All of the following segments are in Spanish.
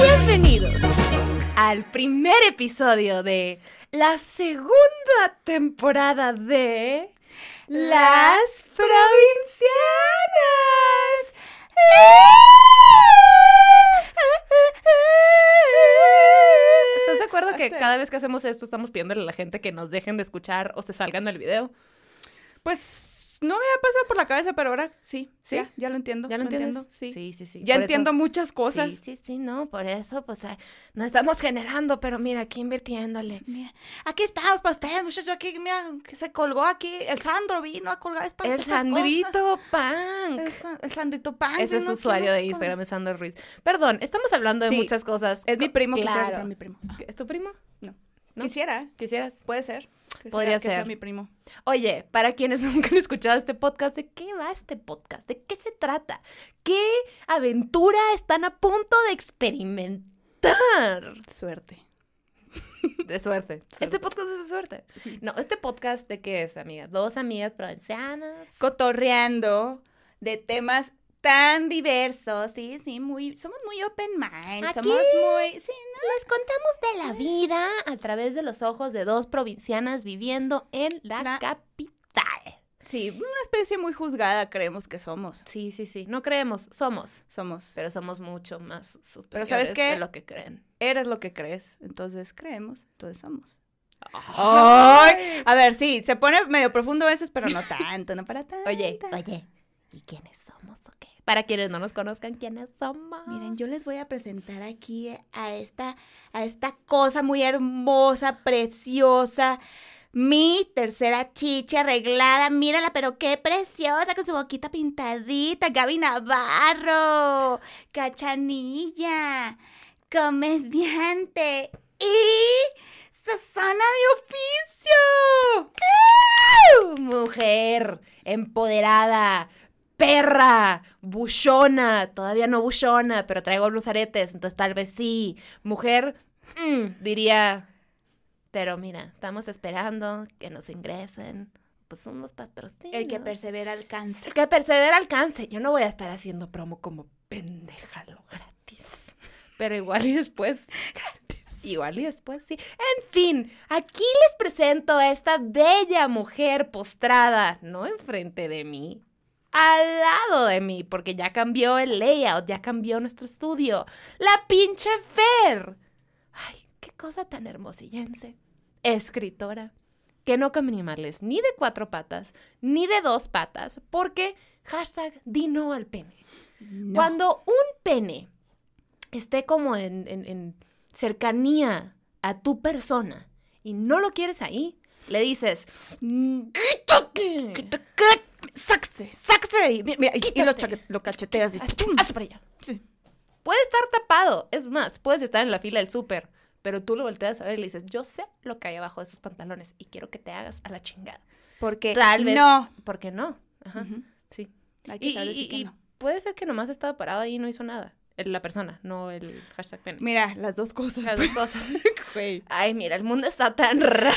Bienvenidos al primer episodio de la segunda temporada de Las Provincianas. ¿Estás acuerdo que Hasta- cada vez que hacemos esto estamos pidiéndole a la gente que nos dejen de escuchar o se salgan del video? Pues no me había pasado por la cabeza, pero ahora sí. ¿Sí? Ya, ya lo entiendo. ¿Ya lo entiendo, sí. sí, sí. sí. Ya Por entiendo eso- muchas cosas. Sí, sí, sí, no, por eso, pues, no estamos generando, pero mira, aquí invirtiéndole. Mira, aquí estamos para ustedes, muchachos. Aquí, mira, que se colgó aquí. El Sandro vino a colgar esta, El estas Sandrito cosas. Punk. El, Sa- el Sandrito Pan. Ese es usuario de Instagram, es Sandro Ruiz. Perdón, estamos hablando de Sí, muchas cosas. Es mi primo, quisiera Claro. fuera mi primo. ¿Es tu primo? No. ¿No? Quisiera, ¿Quisieras? puede ser. Podría que sea ser. mi primo. Oye, para quienes nunca han escuchado este podcast, ¿de qué va este podcast? ¿De qué se trata? ¿Qué aventura están a punto de experimentar? Suerte. De suerte. Suerte. Este podcast es de suerte. No, este podcast de qué es, amiga? Dos amigas provincianas. Cotorreando de temas tan diversos, sí, sí, muy, somos muy open mind, Aquí somos muy, sí, Les contamos de la vida a través de los ojos de dos provincianas viviendo en la, La- capital. sí, una especie muy juzgada creemos que somos, Sí, sí, sí. No creemos, somos. somos. Pero somos mucho más superiores Pero ¿sabes qué? de lo que creen. Eres lo que crees, entonces creemos, entonces somos. Ay. A ver, sí, se pone medio profundo a veces, pero no tanto, no para tanto. Oye, oye, ¿y o qué? Para quienes no nos conozcan, ¿quiénes somos? Miren, yo les voy a presentar aquí a esta, a esta cosa muy hermosa, preciosa. Mi tercera chicha arreglada, mírala, pero qué preciosa, con su boquita pintadita. Gaby Navarro, cachanilla, comediante y Susana de oficio. Mujer, empoderada, perra, buchona, todavía no buchona, pero traigo unos aretes, entonces tal vez sí. Mujer, mm, diría, pero mira, estamos esperando que nos ingresen, pues unos patrocinios. El que persevera alcanza. El que persevera alcance. Yo no voy a estar haciendo promo como pendeja lo gratis. Pero igual y después. Igual y después sí. En fin, aquí les presento a esta bella mujer postrada, no enfrente de mí, al lado de mí, porque ya cambió el layout, ya cambió nuestro estudio. La pinche Fer. Ay, qué cosa tan hermosillense. Escritora, que no come animales ni de cuatro patas, ni de dos patas, porque hashtag di no al pene. No. Cuando un pene esté como en, en- en cercanía a tu persona y no lo quieres ahí, le dices, ¡Sáquese! ¡Sáquese! Y, mira, y- y lo, cacheteas y Haz- ¡tum! haz para allá. Sí. Puede estar tapado, es más, puedes estar en la fila del súper, pero tú lo volteas a ver y le dices, yo sé lo que hay abajo de esos pantalones y quiero que te hagas a la chingada. Porque Tal vez. no. ¿Por qué no? Ajá, sí. Hay que Y, saber y- decir que y no. puede ser que nomás estaba parado ahí y no hizo nada. La persona, no el hashtag pene. Mira, las dos cosas. Las dos cosas. Güey. Ay, mira, el mundo está tan raro.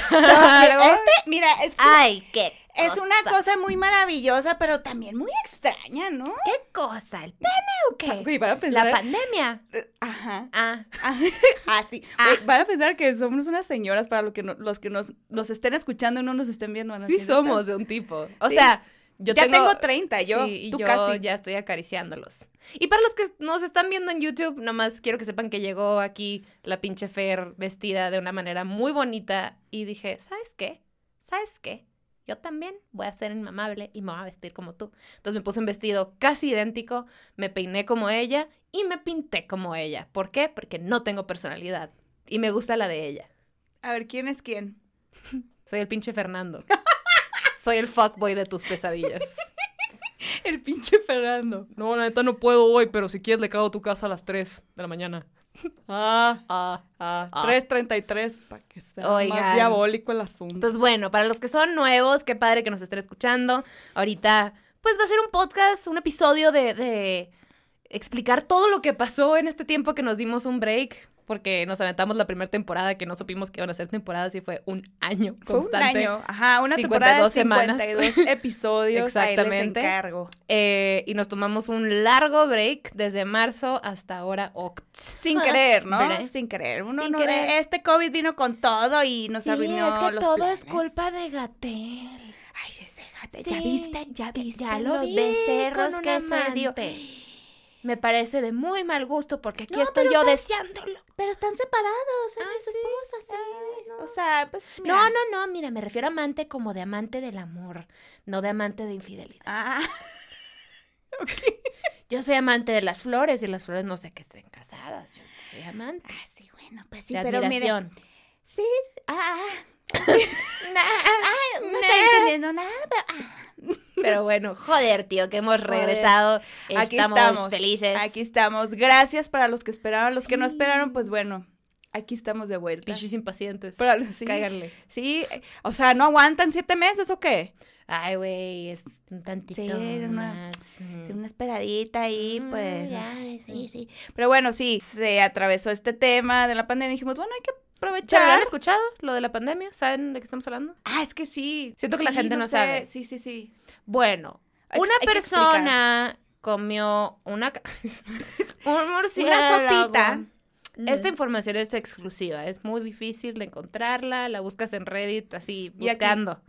Este, mira, Ay, qué es una cosa muy maravillosa, pero también muy extraña, ¿no? ¿Qué cosa? ¿El pene o qué? Güey, van a La pensar. pandemia. Ajá. Ah, Ah, ah, sí. Ah. Güey, van a pensar que somos unas señoras para lo que no- los que nos, nos estén escuchando y no nos estén viendo. van sí somos "Estas- de un tipo. O Sí. sea, yo ya tengo... tengo 30, yo, sí, y tú yo casi. ya estoy acariciándolos. Y para los que nos están viendo en YouTube, nomás quiero que sepan que llegó aquí la pinche Fer vestida de una manera muy bonita y dije, ¿sabes qué? ¿Sabes qué? Yo también voy a ser inmamable y me voy a vestir como tú. Entonces me puse un vestido casi idéntico, me peiné como ella y me pinté como ella. ¿Por qué? Porque no tengo personalidad y me gusta la de ella. A ver, ¿quién es quién? Soy el pinche Fernando. Soy el fuckboy de tus pesadillas. El pinche Fernando. No, la neta no puedo hoy, pero si quieres le cago a tu casa a las 3 de la mañana. Ah, Ah. ah, Ah. 3.33, para que sea Oigan. más diabólico el asunto. Pues bueno, para los que son nuevos, qué padre que nos estén escuchando. Ahorita, pues va a ser un podcast, un episodio de, de explicar todo lo que pasó en este tiempo que nos dimos un break, porque nos aventamos la primera temporada que no supimos que iban a ser temporadas y fue un año Fue un constante. año, ajá, una 52 temporada de semanas. 52 episodios. Exactamente. Encargo. Eh, y nos tomamos un largo break desde marzo hasta ahora oct. Sin querer, ¿no? ¿Verdad? Sin querer. Uno Sin no querer. Este COVID vino con todo y nos Sí, arruinó es que los todo es culpa de Gatel. Ay, ese gato, ¿ya viste? ¿Ya viste Ya lo los vi becerros con que se dio? Me parece de muy mal gusto porque aquí No, estoy yo deseándolo. Pero están separados, él Ah, sí. esposa, sí. Ah, no. O sea, pues mira. No, no, no, mira, me refiero a amante como de amante del amor, no de amante de infidelidad. Ah, Yo soy amante de las flores y las flores no sé que estén casadas. Yo soy amante. ah, sí, bueno, pues sí, de pero admiración. Sí, ah, ah, no estoy entendiendo nada, pero, ah. Pero bueno, joder, tío, que hemos regresado. Aquí estamos, estamos felices. Aquí estamos. Gracias para los que esperaron. Los que no esperaron, pues bueno, aquí estamos de vuelta. Pinches impacientes. Para los- sí. Cáiganle. Sí, o sea, ¿no aguantan siete meses o qué? Ay, güey, es un tantito Sí, una- más. Sí, una esperadita ahí, Mm, pues. ya, sí. sí. Pero bueno, sí, se atravesó este tema de la pandemia y dijimos, bueno, hay que ¿Ya lo aprovechar. han escuchado? Lo de la pandemia. ¿Saben de qué estamos hablando? Ah, es que sí. Siento que la gente no sé. sabe. Sí, sí, sí. Bueno, Hay una hay persona comió una... un murciélago. sopita. Esta información es exclusiva, es muy difícil de encontrarla, la buscas en Reddit así, buscando,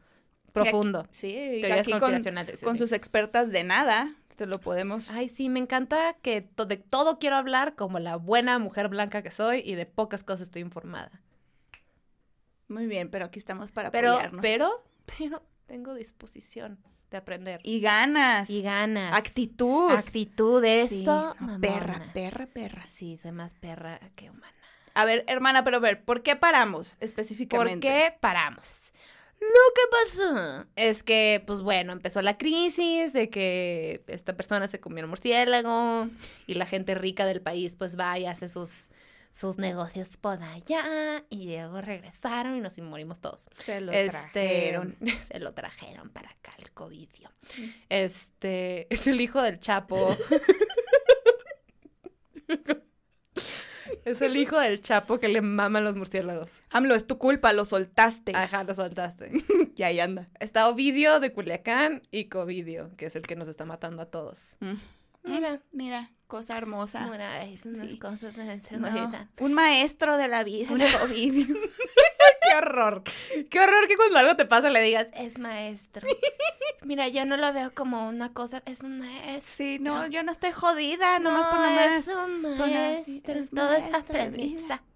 profundo. Sí, Teorías aquí con, conspiracionales. sí, con sí. sus expertas de nada, te lo podemos. Ay, sí, me encanta que to- de todo quiero hablar como la buena mujer blanca que soy y de pocas cosas estoy informada. Muy bien, pero aquí estamos para Pero, apoyarnos. pero, pero tengo disposición de aprender. Y ganas. Y ganas. Actitud. Actitud, Sí, eso. mamona. perra, perra, perra. Sí, soy más perra que humana. A ver, hermana, pero a ver, ¿por qué paramos ¿Por específicamente? qué paramos? Lo que pasó es que, pues bueno, empezó la crisis de que esta persona se comió un murciélago y la gente rica del país pues va y hace sus, sus negocios por allá y luego regresaron y nos morimos todos. Se lo Este, trajeron. se lo trajeron para acá el covidio. Este, es el hijo del Chapo. es el hijo del Chapo que le maman los murciélagos. AMLO, es tu culpa, lo soltaste. Ajá, lo soltaste. Y ahí anda. Está Ovidio de Culiacán y Covidio, que es el que nos está matando a todos. Mm. Mira. Mira, cosa hermosa. Una vez, unas Sí. cosas de No, un maestro de la vida. Una- el COVID. ¡Qué horror! ¡Qué horror que cuando algo te pasa le digas, es maestro! Mira, yo no lo veo como una cosa, es un maestro. Sí, no, yo no estoy jodida, nomás no, por nomás. es un maestro, es todo es aprendizaje.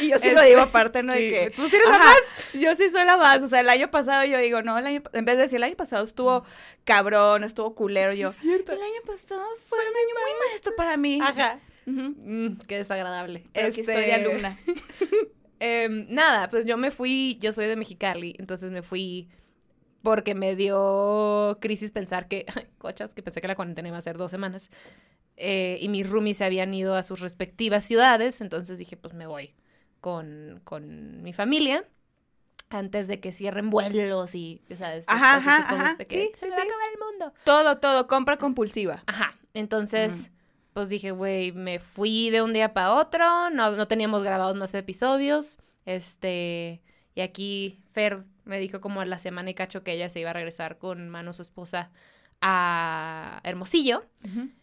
Y yo sí Este, lo digo aparte, ¿no? sí, de que, tú sí eres la Ajá, Yo sí soy la más. O sea, el año pasado yo digo, no, el año, en vez de decir el año pasado estuvo cabrón, estuvo culero, yo. cierto. El año pasado fue un año muy maestro para mí. Ajá. Mm, qué desagradable. Pero aquí estoy de Este, alumna. Em, nada, pues yo me fui, yo soy de Mexicali, entonces me fui porque me dio crisis pensar que, ay, cochas, que pensé que la cuarentena iba a ser dos semanas. eh, y mis roomies se habían ido a sus respectivas ciudades, entonces dije, pues me voy con, con mi familia antes de que cierren vuelos y, ¿sabes? Ajá, ajá, ajá. que Sí, se sí, me va a acabar el mundo. Todo, todo, compra compulsiva. Ajá, entonces, pues dije, güey, me fui de un día para otro, no, no teníamos grabados más episodios, este, y aquí Fer me dijo como a la semana y cacho que ella se iba a regresar con Manu, su esposa, a Hermosillo.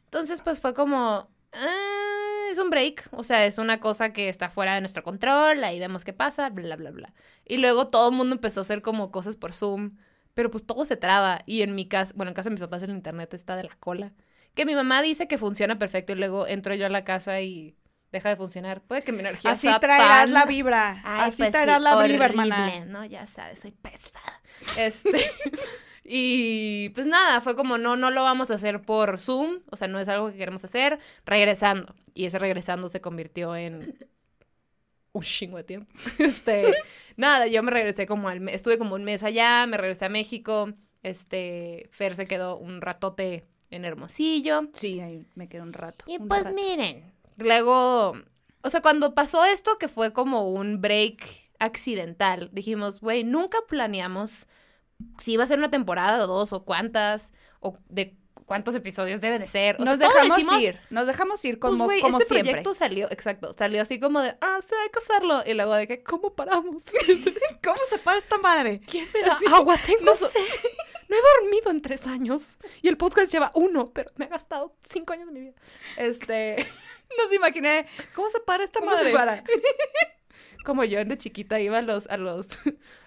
Entonces, pues fue como, "Ah, es un break, o sea, es una cosa que está fuera de nuestro control, ahí vemos qué pasa, bla, bla, bla. Y luego todo el mundo empezó a hacer como cosas por Zoom, pero pues todo se traba. Y en mi casa, bueno, en casa de mis papás el internet está de la cola. Que mi mamá dice que funciona perfecto y luego entro yo a la casa y deja de funcionar. Puede que mi energía Así sea traerás tan- la vibra. Ay, Así pues traerás sí, la vibra, horrible, hermana. ¿no? Ya sabes, soy pesada. Este, y pues nada, fue como, no, no lo vamos a hacer por Zoom, o sea, no es algo que queremos hacer, regresando. Y ese regresando se convirtió en un chingo de tiempo. Este, nada, yo me regresé como al mes, estuve como un mes allá, me regresé a México, este, Fer se quedó un ratote en Hermosillo. Sí, ahí me quedé un rato. Y un pues rato. miren, luego, o sea, cuando pasó esto, que fue como un break accidental, dijimos, güey, nunca planeamos si iba a ser una temporada o dos o cuántas, o de cuántos episodios debe de ser. O nos sea, dejamos decimos, ir, nos dejamos ir Pues, como, güey, como este siempre. proyecto salió, exacto, salió así como de, ah, sí, hay que hacerlo. Y luego de que, ¿cómo paramos? ¿Cómo se para esta madre? ¿Quién me da agua? Tengo no sed. No he dormido en tres años. Y el podcast lleva uno, pero me ha gastado cinco años de mi vida. Este. Nos imaginé, ¿cómo se para esta ¿Cómo madre? se para? Como yo de chiquita iba a los, a los,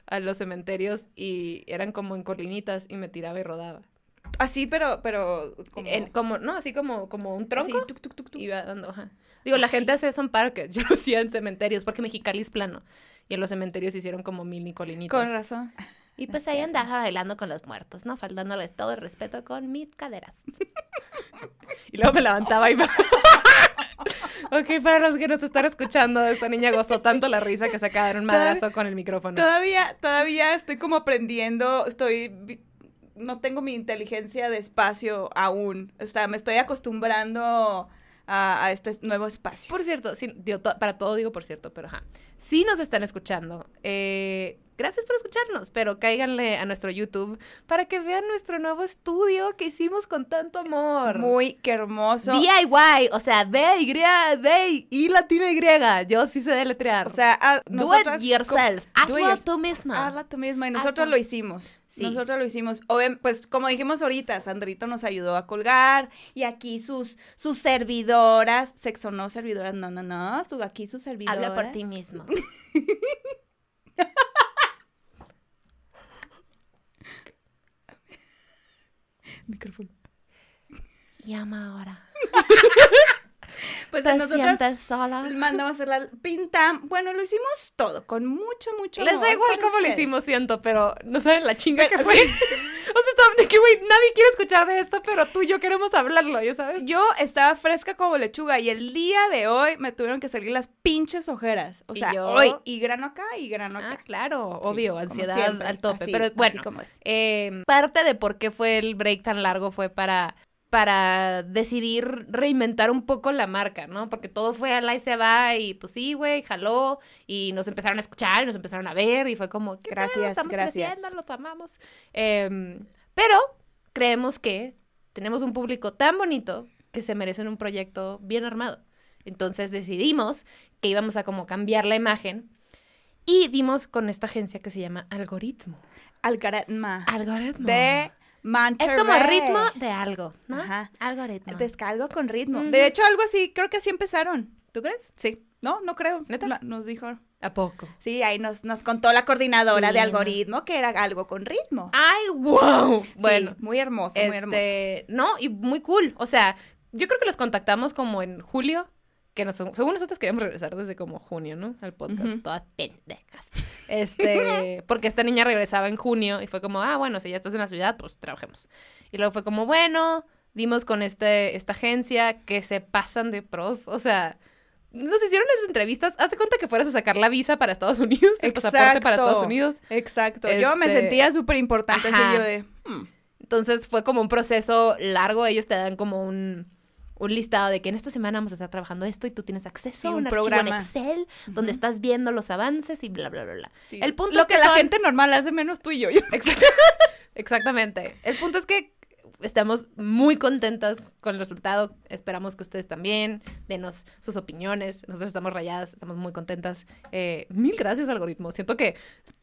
a los cementerios y eran como en colinitas y me tiraba y rodaba. Así, pero, pero. Como... En- como, no, así como, como un tronco. Así, tuc, tuc, tuc, tuc. Iba dando, ajá. Digo, la gente hace eso en parques. Yo lo hacía en cementerios porque Mexicali es plano. Y en los cementerios hicieron como mini colinitas. Con razón. Y pues ahí andaba bailando con los muertos, ¿no? Faltándoles todo el respeto con mis caderas. y luego me levantaba y me... ok, para los que nos están escuchando, esta niña gozó tanto la risa que se acaba de dar un madrazo con el micrófono. Todavía, todavía estoy como aprendiendo, estoy, no tengo mi inteligencia de espacio aún, o sea, me estoy acostumbrando a, a este nuevo espacio. Por cierto, sí, digo, to- para todo digo por cierto, pero ajá. Si nos están escuchando, eh, gracias por escucharnos, pero cáiganle a nuestro YouTube para que vean nuestro nuevo estudio que hicimos con tanto amor. Muy que hermoso. DIY, o sea, D, Y, D, y latina Y. Yo sí sé deletrear. O sea, a- do nosotras it yourself. do Hazlo tú misma. Hazla tú misma y nosotros Hazlo. lo hicimos. Sí. Nosotros lo hicimos. Pues como dijimos ahorita, Sandrito nos ayudó a colgar y aquí sus sus servidoras, sexo no servidoras, no, no, no, su, aquí sus servidoras. Habla por ti mismo. Micrófono. Llama ahora. Pues ¿Te nosotros sola? mandamos a hacer la pinta. Bueno, lo hicimos todo con mucho, mucho Les da igual cómo lo hicimos, siento, pero no saben la chinga Pero- que fue. o sea, estaba de que, güey, nadie quiere escuchar de esto, pero tú y yo queremos hablarlo, ¿ya sabes? Yo estaba fresca como lechuga y el día de hoy me tuvieron que salir las pinches ojeras. O Y sea, yo- hoy y grano acá y grano Ah, acá. claro, obvio, ansiedad siempre, al tope. así- pero bueno, como es. eh, parte de por qué fue el break tan largo fue para, para decidir reinventar un poco la marca, ¿no? Porque todo fue a la y se va y pues sí, güey, jaló y nos empezaron a escuchar y nos empezaron a ver y fue como, ¿qué pedo? Gracias, estamos gracias. creciendo, los amamos. Em, pero creemos que tenemos un público tan bonito que se merecen un proyecto bien armado. Entonces decidimos que íbamos a como cambiar la imagen y dimos con esta agencia que se llama Algoritmo. Algoritma. Algoritmo. De Monterrey. es como ritmo de algo, ¿no? Ajá. Algoritmo. Descargo con ritmo. De hecho, algo así, creo que así empezaron. ¿Tú crees? Sí. No, no creo. ¿Neta? La- nos dijo. ¿A poco? Sí, ahí nos, nos contó la coordinadora Sí, de no. algoritmo que era algo con ritmo. ¡Ay, wow! Sí, Bueno, muy hermoso, muy hermoso. este, no, y muy cool. O sea, yo creo que los contactamos como en julio, que nos, según nosotros queríamos regresar desde como junio, ¿no? Al podcast, Ujú. todas pendejas. Este, porque esta niña regresaba en junio y fue como, ah, bueno, si ya estás en la ciudad, pues trabajemos. Y luego fue como, bueno, dimos con este, esta agencia que se pasan de pros, o sea... Nos hicieron esas entrevistas. Haz de cuenta que fueras a sacar la visa para Estados Unidos, el pasaporte para Exacto. Estados Unidos. Exacto. Yo me Este, sentía súper importante así ajá. yo de. hmm, Entonces fue como un proceso largo. Ellos te dan como un, un listado de que en esta semana vamos a estar trabajando esto y tú tienes acceso Sí, a un, un programa. en Excel donde Ujú. estás viendo los avances y bla, bla, bla, bla. sí. El punto Lo es que, que la son- gente normal hace menos tú y yo. yo. Exact- Exactamente. El punto es que estamos muy contentas con el resultado. Esperamos que ustedes también. Denos sus opiniones. Nosotros estamos rayadas, estamos muy contentas. Eh, mil gracias, algoritmo. Siento que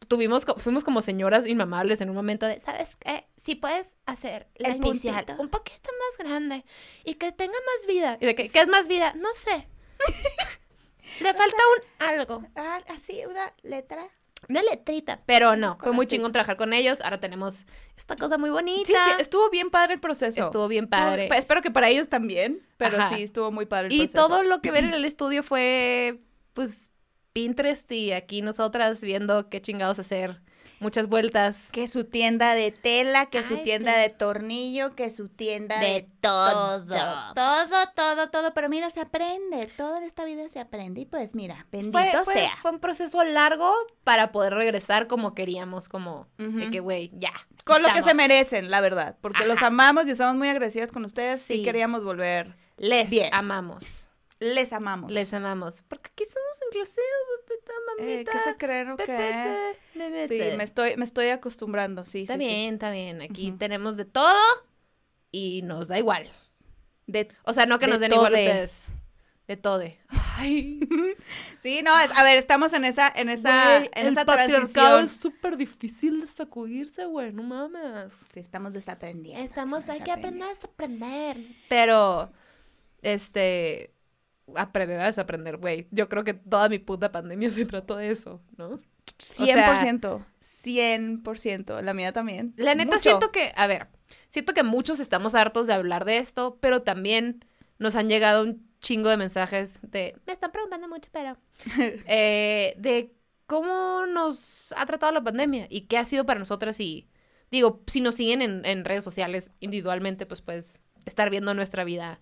tuvimos, fuimos como señoras inmamables en un momento de, ¿sabes qué? Si puedes hacer la El inicial puntito. un poquito más grande y que tenga más vida. ¿Y de qué, qué es más vida? No sé. Le falta un algo. Ah, así, una letra. Una letrita. Pero no, fue muy chingón trabajar con ellos. Ahora tenemos esta cosa muy bonita. Sí, sí, estuvo bien padre el proceso. Estuvo bien padre. pa- espero que para ellos también, pero Ajá. sí, estuvo muy padre el Y proceso. todo lo que ven en el estudio fue, pues, Pinterest y aquí nosotras viendo qué chingados hacer. Muchas vueltas. Que su tienda de tela, que su tienda sí. de tornillo, que su tienda de, De todo. Todo, todo, todo. Pero mira, se aprende. Todo en esta vida se aprende. Y pues mira, bendito Fue, fue- sea. fue un proceso largo para poder regresar como queríamos, como de que, güey, ya. Con lo que se merecen, la verdad. Porque los amamos y estamos muy agradecidas con ustedes. Sí, Sí. queríamos volver. Les Bien. amamos. Les amamos. Les amamos. Porque aquí somos inclusivos, pepita, Eh, mamita. ¿Qué se creen o qué? pepete, Sí, me estoy, me estoy acostumbrando, sí, Está sí, sí. bien, está bien. Aquí Ujú. tenemos de todo y nos da igual. De, O sea, no que De nos den igual a tode. ustedes. De todo. Ay, sí, no, es- a ver, estamos en esa, en esa, güey, en el esa patriarcado transición. es súper difícil de sacudirse, güey, no mames. Sí, estamos desaprendiendo. Estamos, hay que aprender a desaprender. Pero, este, aprender a desaprender, güey. Yo creo que toda mi puta pandemia se trató de eso, ¿no? 100%. 100%. La mía también. La neta Mucho. siento que, a ver, siento que muchos estamos hartos de hablar de esto, pero también nos han llegado un chingo de mensajes de, me están preguntando mucho, pero, eh, de cómo nos ha tratado la pandemia y qué ha sido para nosotras y, digo, si nos siguen en, en redes sociales individualmente, pues puedes estar viendo nuestra vida.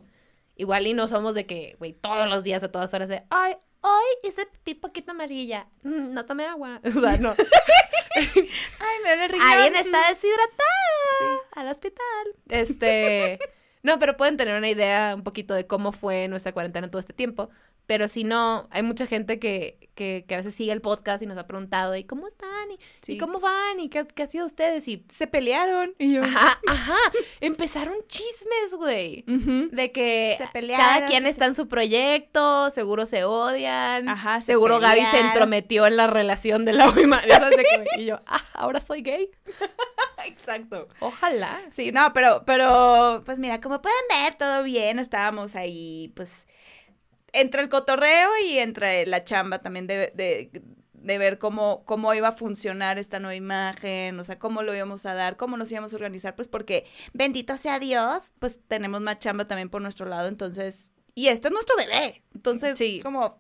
Igual y no somos de que, güey, todos los días a todas horas de, ay, hoy hice pipí poquito amarilla, Mm, no tomé agua. O sea, no. Ay, me duele. Alguien está deshidratada al hospital. Este, no, pero pueden tener una idea un poquito de cómo fue nuestra cuarentena todo este tiempo. Pero si no, hay mucha gente que, que, que a veces sigue el podcast y nos ha preguntado, ¿y cómo están? ¿Y, Sí. ¿y cómo van? ¿Y qué, qué ha sido ustedes? Y, Se pelearon. Y yo. ajá, ajá, empezaron chismes, güey. Ujú. De que Se pelearon, cada quien se- está en su proyecto, seguro se odian. Ajá, se seguro Gaby se entrometió en la relación de la que- Y yo, ah, ahora soy gay. Exacto. Ojalá. Sí, no, pero, pero, pues mira, como pueden ver, todo bien, estábamos ahí, pues, entre el cotorreo y entre la chamba también de, de, de ver cómo, cómo iba a funcionar esta nueva imagen, o sea, cómo lo íbamos a dar, cómo nos íbamos a organizar, pues porque, bendito sea Dios, pues tenemos más chamba también por nuestro lado, entonces, y este es nuestro bebé, entonces, Sí. como,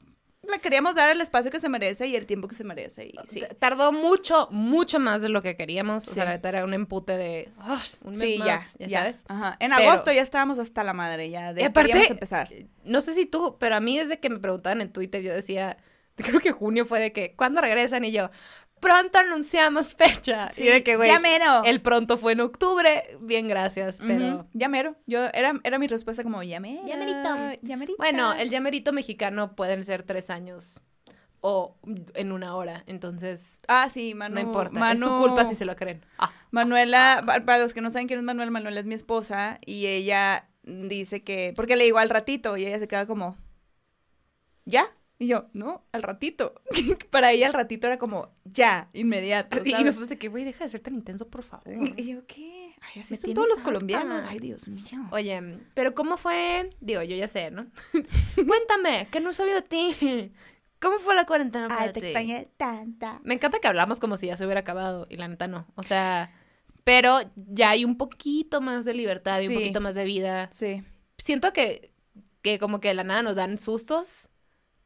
le queríamos dar el espacio que se merece y el tiempo que se merece, y sí. Tardó mucho, mucho más de lo que queríamos. O sea, la neta era un empute de "Ah, un mes Sí, más, ya, ya, sabes. Ajá. En Pero- agosto ya estábamos hasta la madre, ya de, aparte- empezar. No sé si tú, pero a mí desde que me preguntaban en Twitter, yo decía, creo que junio fue de que, ¿cuándo regresan? Y yo, pronto anunciamos fecha. y de que, güey, ya mero. el pronto fue en octubre. Bien, gracias, pero... Ujú, Ya mero. Yo, era, era mi respuesta como, ya mero. Ya merito. ya merito. Bueno, el llamerito mexicano pueden ser tres años o en una hora, entonces Ah, sí, Manu. no importa. Manu, Es su culpa si se lo creen. Ah. Manuela, pa- para los que no saben quién es Manuela, Manuela es mi esposa y ella dice que, porque le digo al ratito y ella se queda como, ¿ya? Y yo, no, al ratito. para ella al ratito era como, ya, inmediato. Y, nosotros de que, güey, deja de ser tan intenso, por favor. Y yo, ¿qué? Ay, así son todos los harta. colombianos. Ay, Dios mío. Oye, pero ¿cómo fue? Digo, yo ya sé, ¿no? Cuéntame, que no sabía de ti. ¿Cómo fue la cuarentena para Ay, te ti? extrañé tanta. Me encanta que hablamos como si ya se hubiera acabado y la neta no. O sea, pero ya hay un poquito más de libertad y Sí. un poquito más de vida. Sí. Siento que, que como que de la nada nos dan sustos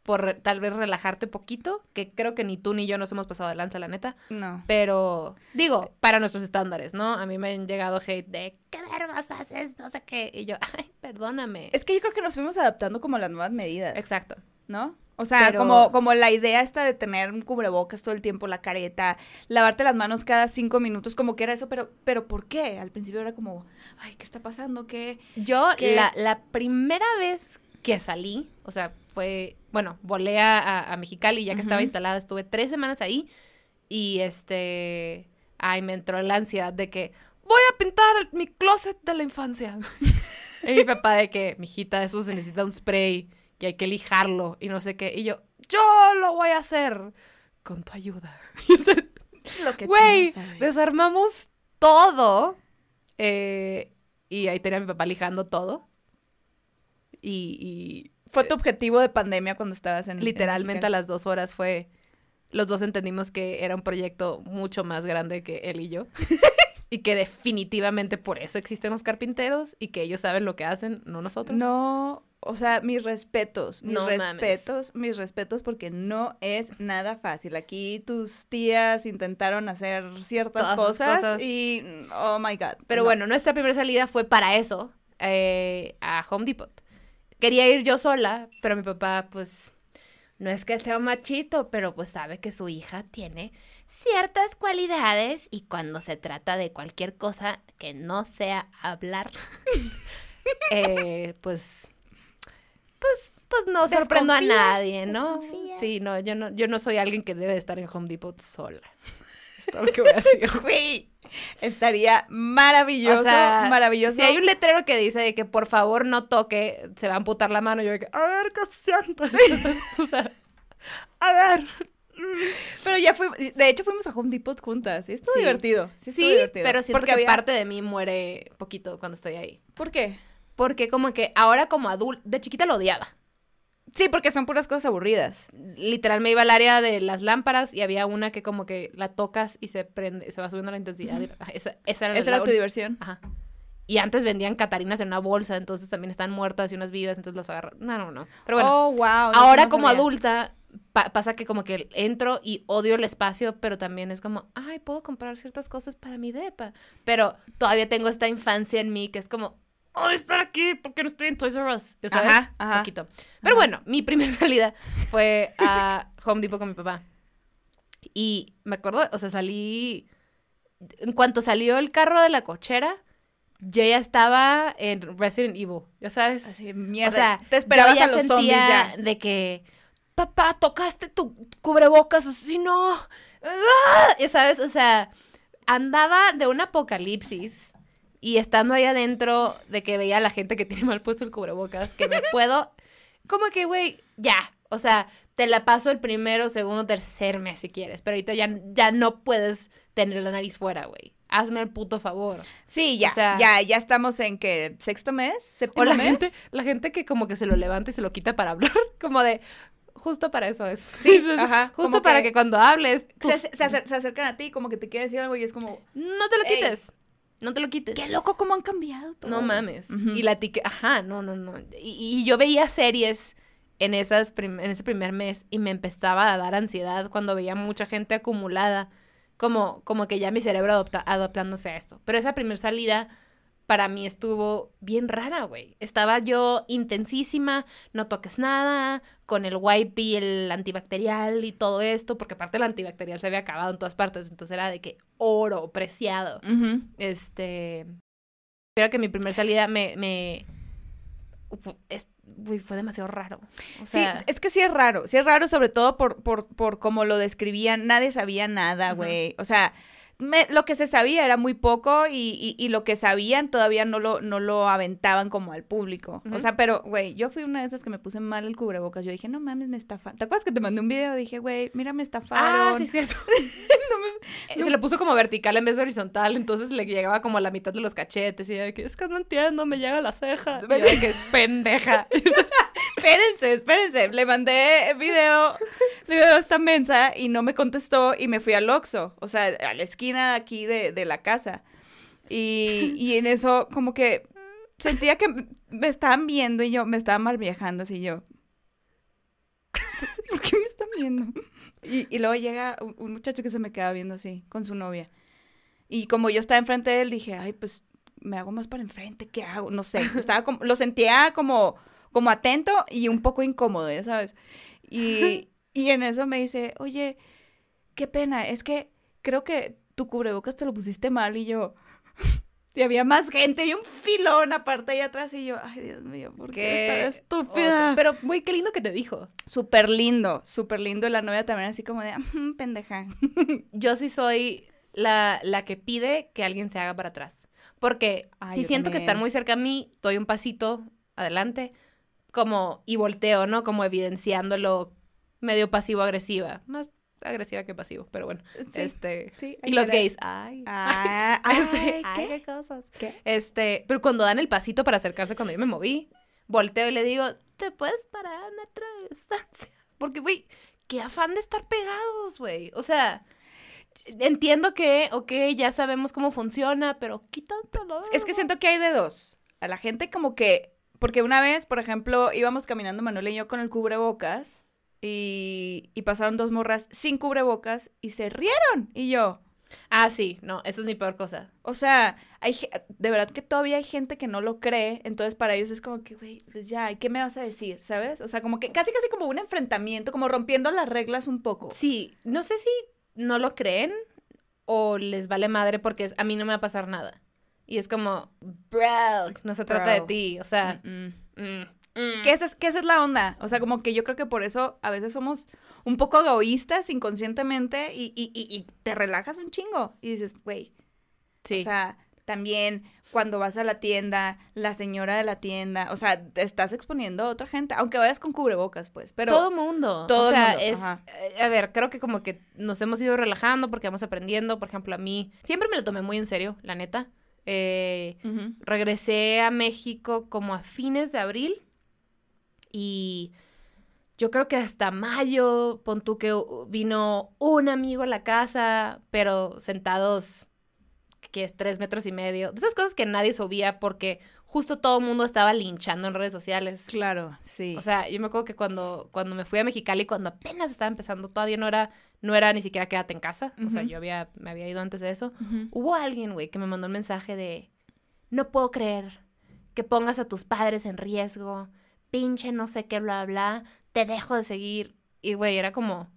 por tal vez relajarte poquito, que creo que ni tú ni yo nos hemos pasado de lanza, la neta. No. Pero, digo, para nuestros estándares, ¿no? A mí me han llegado hate de, ¿qué vergas haces? No sé qué. Y yo, ay, perdóname. Es que yo creo que nos fuimos adaptando como a las nuevas medidas. Exacto. ¿No? O sea, Pero- como, como la idea esta de tener un cubrebocas todo el tiempo, la careta, lavarte las manos cada cinco minutos, como que era eso, pero, pero ¿por qué? Al principio era como, ay, ¿qué está pasando? ¿Qué? Yo, ¿Qué? la, la primera vez que salí, o sea, fue, bueno, volé a, a- Mexicali, ya que estaba instalada, estuve tres semanas ahí y este, ay, me entró la ansiedad de que voy a pintar mi closet de la infancia. y mi papá de que, mijita, eso se necesita un spray y hay que lijarlo y no sé qué. Y yo, yo lo voy a hacer con tu ayuda. Lo que Güey, no desarmamos todo. eh, y ahí tenía a mi papá lijando todo. Y, Fue tu objetivo de pandemia cuando estabas en literalmente a las dos horas fue. Los dos entendimos que era un proyecto mucho más grande que él y yo. y que definitivamente por eso existen los carpinteros y que ellos saben lo que hacen, no nosotros. No, o sea, mis respetos, mis No mames. respetos, mis respetos, porque no es nada fácil. Aquí tus tías intentaron hacer ciertas cosas, cosas. y, oh my God. Pero no. bueno, nuestra primera salida fue para eso, eh, a Home Depot. Quería ir yo sola, pero mi papá, pues, no es que sea un machito, pero pues sabe que su hija tiene ciertas cualidades y cuando se trata de cualquier cosa que no sea hablar, eh, pues, pues, pues no sorprendo a Desconfía, nadie, ¿no? desconfía. Sí, no, yo no, yo no soy alguien que debe estar en Home Depot sola. Es todo lo que voy a decir. Güey, Estaría maravilloso, O sea, maravilloso. Si hay un letrero que dice de que por favor no toque, se va a amputar la mano. Yo de que, a ver, ¿qué siento? o sea, a ver. Pero ya fuimos, de hecho fuimos a Home Depot juntas. y Estuvo Sí. divertido. Sí, Sí, divertido. pero siento Porque que había- parte de mí muere poquito cuando estoy ahí. ¿Por qué? Porque como que ahora como adulto, de chiquita lo odiaba. Sí, porque son puras cosas aburridas. Literal me iba al área de las lámparas y había una que como que la tocas y se prende, se va subiendo la intensidad. Esa, esa era, Esa la era tu diversión. Ajá. Y antes vendían catarinas en una bolsa, entonces también están muertas y unas vivas, entonces las agarran. No, no, no. Pero bueno, oh, wow. ahora como adulta pa- pasa que como que entro y odio el espacio, pero también es como, ay, puedo comprar ciertas cosas para mi depa. Pero todavía tengo esta infancia en mí que es como, oh, estar aquí porque no estoy en Toys R Us. ¿ya sabes? Ajá, ajá. Poquito. Pero bueno, mi primera salida fue a Home Depot con mi papá. Y me acuerdo, o sea, salí. En cuanto salió el carro de la cochera, yo ya estaba en Resident Evil, ya sabes. Así, mierda. O sea, te esperabas yo ya a los zombies ya. de que, papá, tocaste tu cubrebocas, si no. ¡Ah! Ya sabes, o sea, andaba de un apocalipsis y estando ahí adentro de que veía a la gente que tiene mal puesto el cubrebocas, que me puedo, como que, güey, ya, o sea, te la paso el primero, segundo, tercer mes si quieres, pero ahorita ya, ya no puedes tener la nariz fuera, güey. Hazme el puto favor. Sí, ya, o sea- ya, ya estamos en que sexto mes, O séptimo la mes. gente, la gente que como que se lo levanta y se lo quita para hablar, como de, justo para eso es. Sí, Es- ajá, Justo para que- que, cuando hables, tus- se, se acer- se acercan a ti como que te quieren decir algo y es como, no te lo quites. No te lo quites. qué loco cómo han cambiado todo. No mames. Y la etiqueta, ajá, no, no, no. Y, y yo veía series en, esas en ese primer mes y me empezaba a dar ansiedad cuando veía mucha gente acumulada, como, como que ya mi cerebro adopta- adaptándose a esto. Pero esa primera salida para mí estuvo bien rara, güey. Estaba yo intensísima, no toques nada, con el wipe y el antibacterial y todo esto, porque aparte el antibacterial se había acabado en todas partes, entonces era de que oro, preciado. Este. Pero que mi primera salida me. me uf, es- uy, fue demasiado raro. O sea, sí, es que sí es raro, sí es raro sobre todo por, por, por cómo lo describían, nadie sabía nada, güey, o sea, me- lo que se sabía era muy poco y, y- y lo que sabían todavía no lo, no lo aventaban como al público, o sea, pero, güey, yo fui una de esas que me puse mal el cubrebocas, yo dije, no mames, me estafaron, ¿te acuerdas que te mandé un video? Dije, güey, mira, me estafaron. Ah, sí, cierto. No me- Eh, Se le puso como vertical en vez de horizontal, entonces le llegaba como a la mitad de los cachetes y de que es que no entiendo, me llega a la ceja. Y yo que pendeja. Espérense, espérense. Le mandé video, video a esta mensa y no me contestó y me fui al Oxxo, o sea, a la esquina aquí de, de la casa. Y, y en eso como que sentía que me estaban viendo y yo me estaba mal viajando así yo. ¿Por qué me están viendo? Y, y luego llega un, muchacho que se me queda viendo así, con su novia. Y como yo estaba enfrente de él, dije, ay, pues me hago más para enfrente, ¿qué hago? No sé, estaba como, lo sentía como, como atento y un poco incómodo, ya sabes. Y, y en eso me dice, oye, qué pena, es que creo que tu cubrebocas te lo pusiste mal y yo... Y había más gente, había un filón aparte ahí atrás y yo, ay Dios mío, ¿por qué tan estúpida? o sea, pero, güey, qué lindo que te dijo. Súper lindo, súper lindo. Y la novia también así como de, "Ujú, pendeja. Yo sí soy la, la que pide que alguien se haga para atrás. Porque Ay, si siento que están muy cerca a mí, doy un pasito adelante, como, y volteo, ¿no? Como evidenciándolo medio pasivo-agresiva. Más agresiva que pasivo, pero bueno. Sí, este. sí, Y los gays, ay. Ah, Este, ay, ay, ¿qué? qué cosas. ¿Qué? Este, pero cuando dan el pasito para acercarse cuando yo me moví, volteo y le digo, ¿te puedes parar a metro de distancia? Porque, güey, qué afán de estar pegados, güey. O sea, entiendo que, ok, ya sabemos cómo funciona, pero quítatelo. Es que siento que hay de dos. A la gente como que, porque una vez, por ejemplo, íbamos caminando Manuel y yo con el cubrebocas y, y pasaron dos morras sin cubrebocas y se rieron. Y yo, Ah, sí, no, eso es mi peor cosa. o sea, hay, de verdad que todavía hay gente que no lo cree, entonces para ellos es como que, güey, pues ya, ¿y qué me vas a decir? ¿Sabes? O sea, como que casi, casi como un enfrentamiento, como rompiendo las reglas un poco. Sí, no sé si no lo creen o les vale madre porque es- a mí no me va a pasar nada. Y es como, bro, no se trata de ti, o sea, Mm. mm, mm. Esa, es, esa es la onda. O sea, como que yo creo que por eso a veces somos un poco egoístas inconscientemente y, y, y, y te relajas un chingo. Y dices, güey, Sí. O sea, también cuando vas a la tienda, la señora de la tienda, o sea, te estás exponiendo a otra gente, aunque vayas con cubrebocas, pues, pero... todo mundo. todo o el sea, mundo, es. eh, A ver, creo que como que nos hemos ido relajando porque vamos aprendiendo. Por ejemplo, a mí siempre me lo tomé muy en serio, la neta. Eh, regresé a México como a fines de abril y yo creo que hasta mayo, pon tú que vino un amigo a la casa, pero sentados, que es tres metros y medio. De esas cosas que nadie subía porque justo todo el mundo estaba linchando en redes sociales. Claro, sí. O sea, yo me acuerdo que cuando, cuando me fui a Mexicali, cuando apenas estaba empezando, todavía no era, no era ni siquiera quédate en casa. O sea, yo había, me había ido antes de eso. Hubo alguien, güey, que me mandó un mensaje de, no puedo creer que pongas a tus padres en riesgo, pinche no sé qué, bla, bla, te dejo de seguir. Y, güey, era como,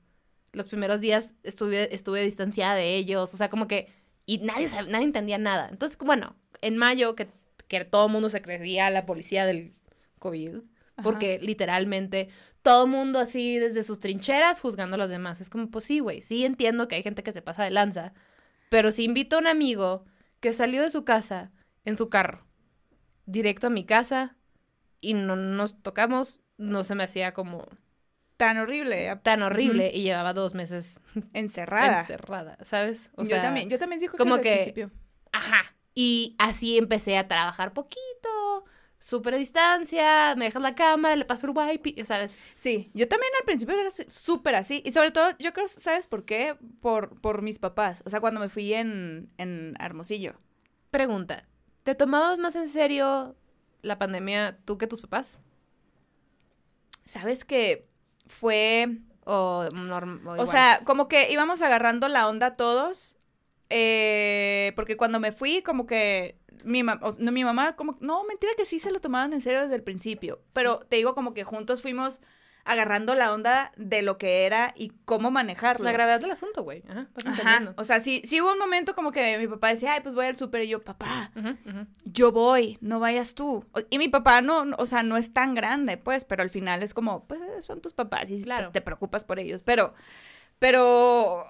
los primeros días estuve, estuve distanciada de ellos, o sea, como que, y nadie, nadie entendía nada. Entonces, bueno, en mayo, que, que todo el mundo se creía la policía del COVID, Ajá. porque literalmente todo el mundo así desde sus trincheras juzgando a los demás. Es como, pues sí, güey, sí entiendo que hay gente que se pasa de lanza, pero si invito a un amigo que salió de su casa en su carro, directo a mi casa, y no nos tocamos, no se me hacía como Tan horrible, tan horrible y llevaba dos meses encerrada. encerrada, ¿sabes? O yo sea, también, yo también digo como que, que- al principio. Ajá. Y así empecé a trabajar poquito, súper a distancia, me dejas la cámara, le paso el wipe, ¿sabes? Sí, yo también al principio era súper así. Y sobre todo, yo creo, ¿sabes por qué? Por, por mis papás. O sea, cuando me fui en, en Hermosillo. Pregunta, ¿te tomabas más en serio la pandemia tú que tus papás? ¿Sabes que fue O, norm- o O igual? sea, como que íbamos agarrando la onda todos. eh, porque cuando me fui, como que mi, ma- no, mi mamá, como, no, mentira que sí se lo tomaban en serio desde el principio. Pero te digo, como que juntos fuimos agarrando la onda de lo que era y cómo manejarlo. la gravedad del asunto, güey. Ajá, vas Ajá. entendiendo. O sea, sí, sí hubo un momento como que mi papá decía, ay, pues voy al súper. Y yo, papá, yo voy, no vayas tú. Y mi papá no, o sea, no es tan grande, pues, pero al final es como, pues son tus papás y pues, te preocupas por ellos. Pero, pero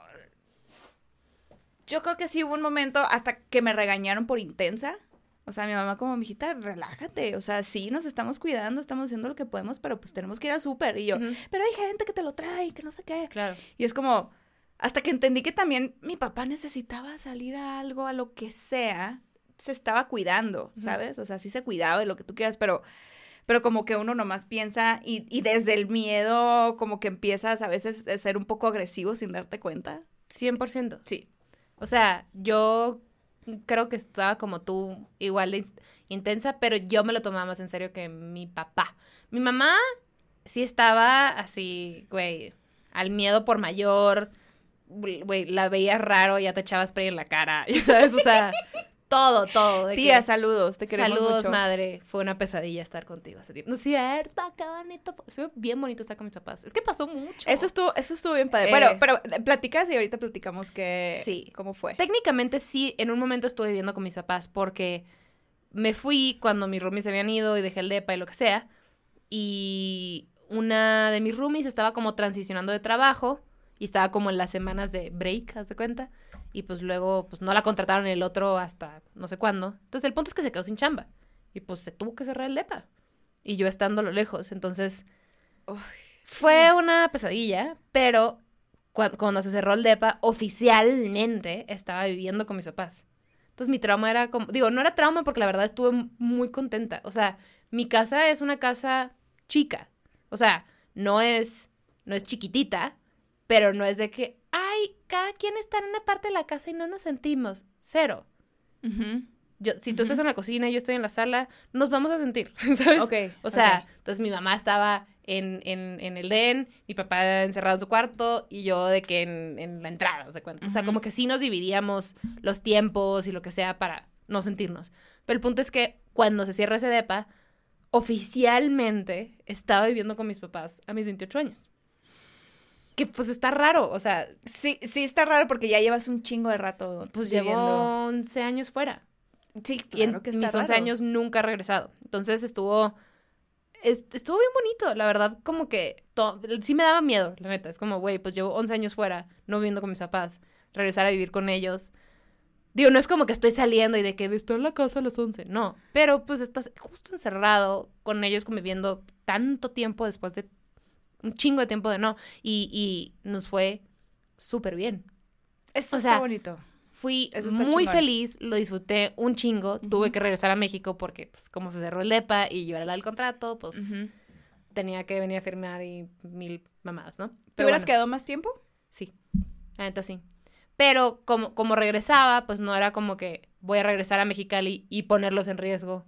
yo creo que sí hubo un momento hasta que me regañaron por intensa. O sea, mi mamá como, mijita, relájate. O sea, sí, nos estamos cuidando, estamos haciendo lo que podemos, pero pues tenemos que ir al súper. Y yo, pero hay gente que te lo trae, que no sé qué. Claro. Y es como, hasta que entendí que también mi papá necesitaba salir a algo, a lo que sea, se estaba cuidando. ¿sabes? O sea, sí se cuidaba de lo que tú quieras, pero, pero como que uno nomás piensa y, y desde el miedo como que empiezas a veces a ser un poco agresivo sin darte cuenta. 100%. Sí. O sea, yo creo que estaba como tú, igual de intensa, pero yo me lo tomaba más en serio que mi papá. Mi mamá sí estaba así, güey, al miedo por mayor, güey, la veías raro, ya te echabas spray en la cara, sabes, o sea, todo, todo. que- Tía, saludos, te queremos Saludos, mucho. madre. Fue una pesadilla estar contigo hace tiempo. No es cierto, qué bonito. Estuvo bien bonito estar con mis papás. Es que pasó mucho. Eso estuvo, eso estuvo bien padre. Eh. Bueno, pero platicas y ahorita platicamos que, Sí. cómo fue. Técnicamente sí, en un momento estuve viviendo con mis papás porque me fui cuando mis roomies se habían ido y dejé el depa y lo que sea. Y una de mis roomies estaba como transicionando de trabajo y estaba como en las semanas de break, haz de cuenta. Y pues luego pues no la contrataron el otro hasta no sé cuándo. Entonces el punto es que se quedó sin chamba. Y pues se tuvo que cerrar el depa. Y yo estando a lo lejos. Entonces Uy, fue una pesadilla, pero cua- cuando se cerró el DEPA, oficialmente estaba viviendo con mis papás. Entonces mi trauma era como, digo, no era trauma porque la verdad estuve muy contenta. O sea, mi casa es una casa chica. O sea, no es, no es chiquitita, pero no es de que, ay, cada quien está en una parte de la casa y no nos sentimos. Cero. Yo, si tú estás en la cocina y yo estoy en la sala, nos vamos a sentir, ¿sabes? Ok. O sea, ok. entonces mi mamá estaba en, en, en el den, mi papá encerrado en su cuarto y yo de que en, en la entrada, ¿se cuenta? O sea, como que sí nos dividíamos los tiempos y lo que sea para no sentirnos. Pero el punto es que cuando se cierra ese depa, oficialmente estaba viviendo con mis papás a mis 28 años. Que pues está raro, o sea, Sí, sí está raro porque ya llevas un chingo de rato pues viviendo. llevo 11 años fuera. Sí, y en claro que está mis 11 raro. años nunca he regresado. Entonces estuvo. es- estuvo bien bonito, la verdad, como que. sí me daba miedo, la neta. Es como, güey, pues llevo 11 años fuera, no viviendo con mis papás. Regresar a vivir con ellos. Digo, no es como que estoy saliendo y de que estoy en la casa a las 11, no. Pero pues estás justo encerrado con ellos conviviendo tanto tiempo después de un chingo de tiempo de no. Y, y nos fue súper bien. Eso O está bonito. Fui Eso está muy chingón. feliz, lo disfruté un chingo. Tuve que regresar a México porque, pues, como se cerró el DEPA y yo era la del contrato, pues tenía que venir a firmar y mil mamadas, ¿no? ¿Te hubieras bueno, quedado más tiempo? Sí, la neta sí. Pero como, como regresaba, pues no era como que voy a regresar a Mexicali y ponerlos en riesgo,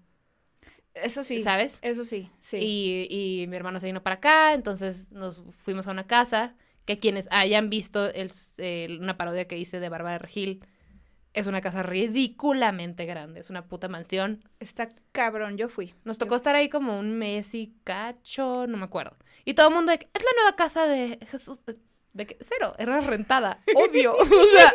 Eso sí. ¿sabes? Eso sí, sí. Y, y mi hermano se vino para acá, entonces nos fuimos a una casa que quienes hayan visto el, el- una parodia que hice de Bárbara de Regil, es una casa ridículamente grande, es una puta mansión. Está cabrón, yo fui. Nos tocó estar ahí como un mes y cacho, no me acuerdo. Y todo el mundo es la nueva casa de Jesús. De que, cero, era rentada, obvio. o sea,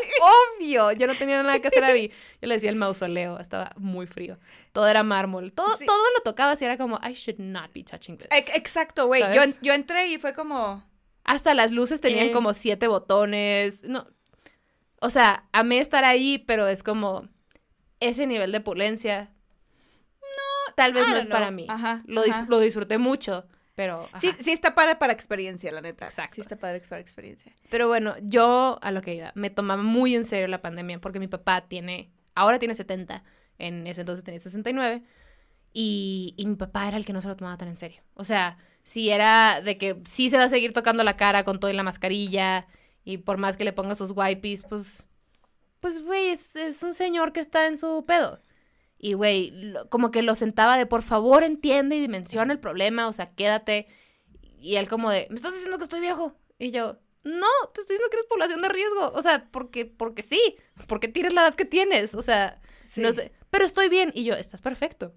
obvio. Yo no tenía nada que hacer ahí. Yo le decía el mausoleo, estaba muy frío. Todo era mármol. Todo, Sí. todo lo tocaba y era como, I should not be touching this. Ex- Exacto, güey. Yo, yo entré y fue como... Hasta las luces tenían Eh. como siete botones. No. O sea, amé estar ahí, pero es como ese nivel de opulencia. No, tal vez no es para mí. Ajá, Lo, dis- ajá. lo disfruté mucho, pero. Sí, sí está padre para experiencia, la neta. Exacto. Sí está padre para experiencia. Pero bueno, yo a lo que iba, me tomaba muy en serio la pandemia porque mi papá tiene, ahora tiene 70, en ese entonces tenía 69, y, y mi papá era el que no se lo tomaba tan en serio. O sea, si era de que sí se va a seguir tocando la cara con todo y la mascarilla, y por más que le ponga sus wipes, pues, pues, güey, es, es un señor que está en su pedo. Y, güey, como que lo sentaba de, por favor, entiende y dimensiona el problema, o sea, quédate. Y él como de, ¿me estás diciendo que estoy viejo? Y yo, no, te estoy diciendo que eres población de riesgo. O sea, porque, porque sí, porque tienes la edad que tienes. O sea, Sí. no sé, pero estoy bien. Y yo, estás perfecto.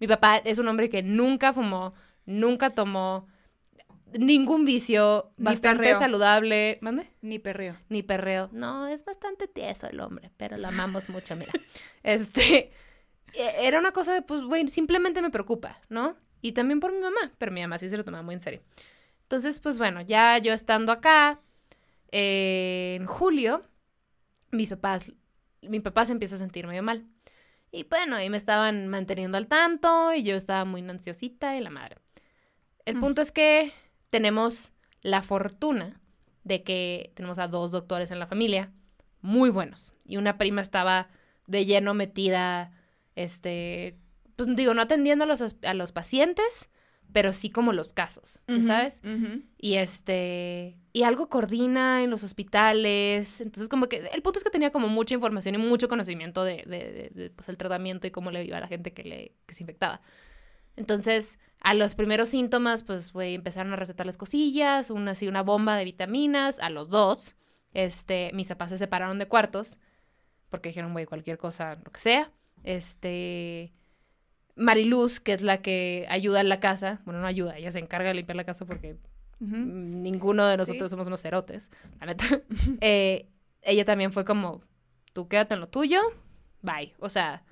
Mi papá es un hombre que nunca fumó, nunca tomó ningún vicio, Ni bastante perreo. saludable. ¿Mande? Ni perreo. Ni perreo. No, es bastante tieso el hombre, pero lo amamos mucho, mira. Este, era una cosa de, pues, güey, simplemente me preocupa, ¿no? Y también por mi mamá, pero mi mamá sí se lo tomaba muy en serio. Entonces, pues bueno, ya yo estando acá, eh, en julio, mis papás, mi papá se empieza a sentir medio mal. Y bueno, ahí me estaban manteniendo al tanto y yo estaba muy ansiosita y la madre. El Mm. punto es que tenemos la fortuna de que tenemos a dos doctores en la familia, muy buenos. Y una prima estaba de lleno metida, este, pues digo, no atendiendo a los, a los pacientes, pero sí como los casos, ¿ya Ujú, ¿sabes? Y este, y algo coordina en los hospitales. Entonces, como que el punto es que tenía como mucha información y mucho conocimiento de, de- de- de, pues, el tratamiento y cómo le iba a la gente que, le, que se infectaba. Entonces, a los primeros síntomas, pues, güey, empezaron a recetarles cosillas, una así, una bomba de vitaminas, a los dos. Este, mis papás se separaron de cuartos, porque dijeron, güey, cualquier cosa, lo que sea. Este, Mariluz, que es la que ayuda en la casa, bueno, no ayuda, ella se encarga de limpiar la casa porque ninguno de nosotros Sí. somos unos cerotes, la neta. Eh, ella también fue como, tú quédate en lo tuyo, bye. O sea,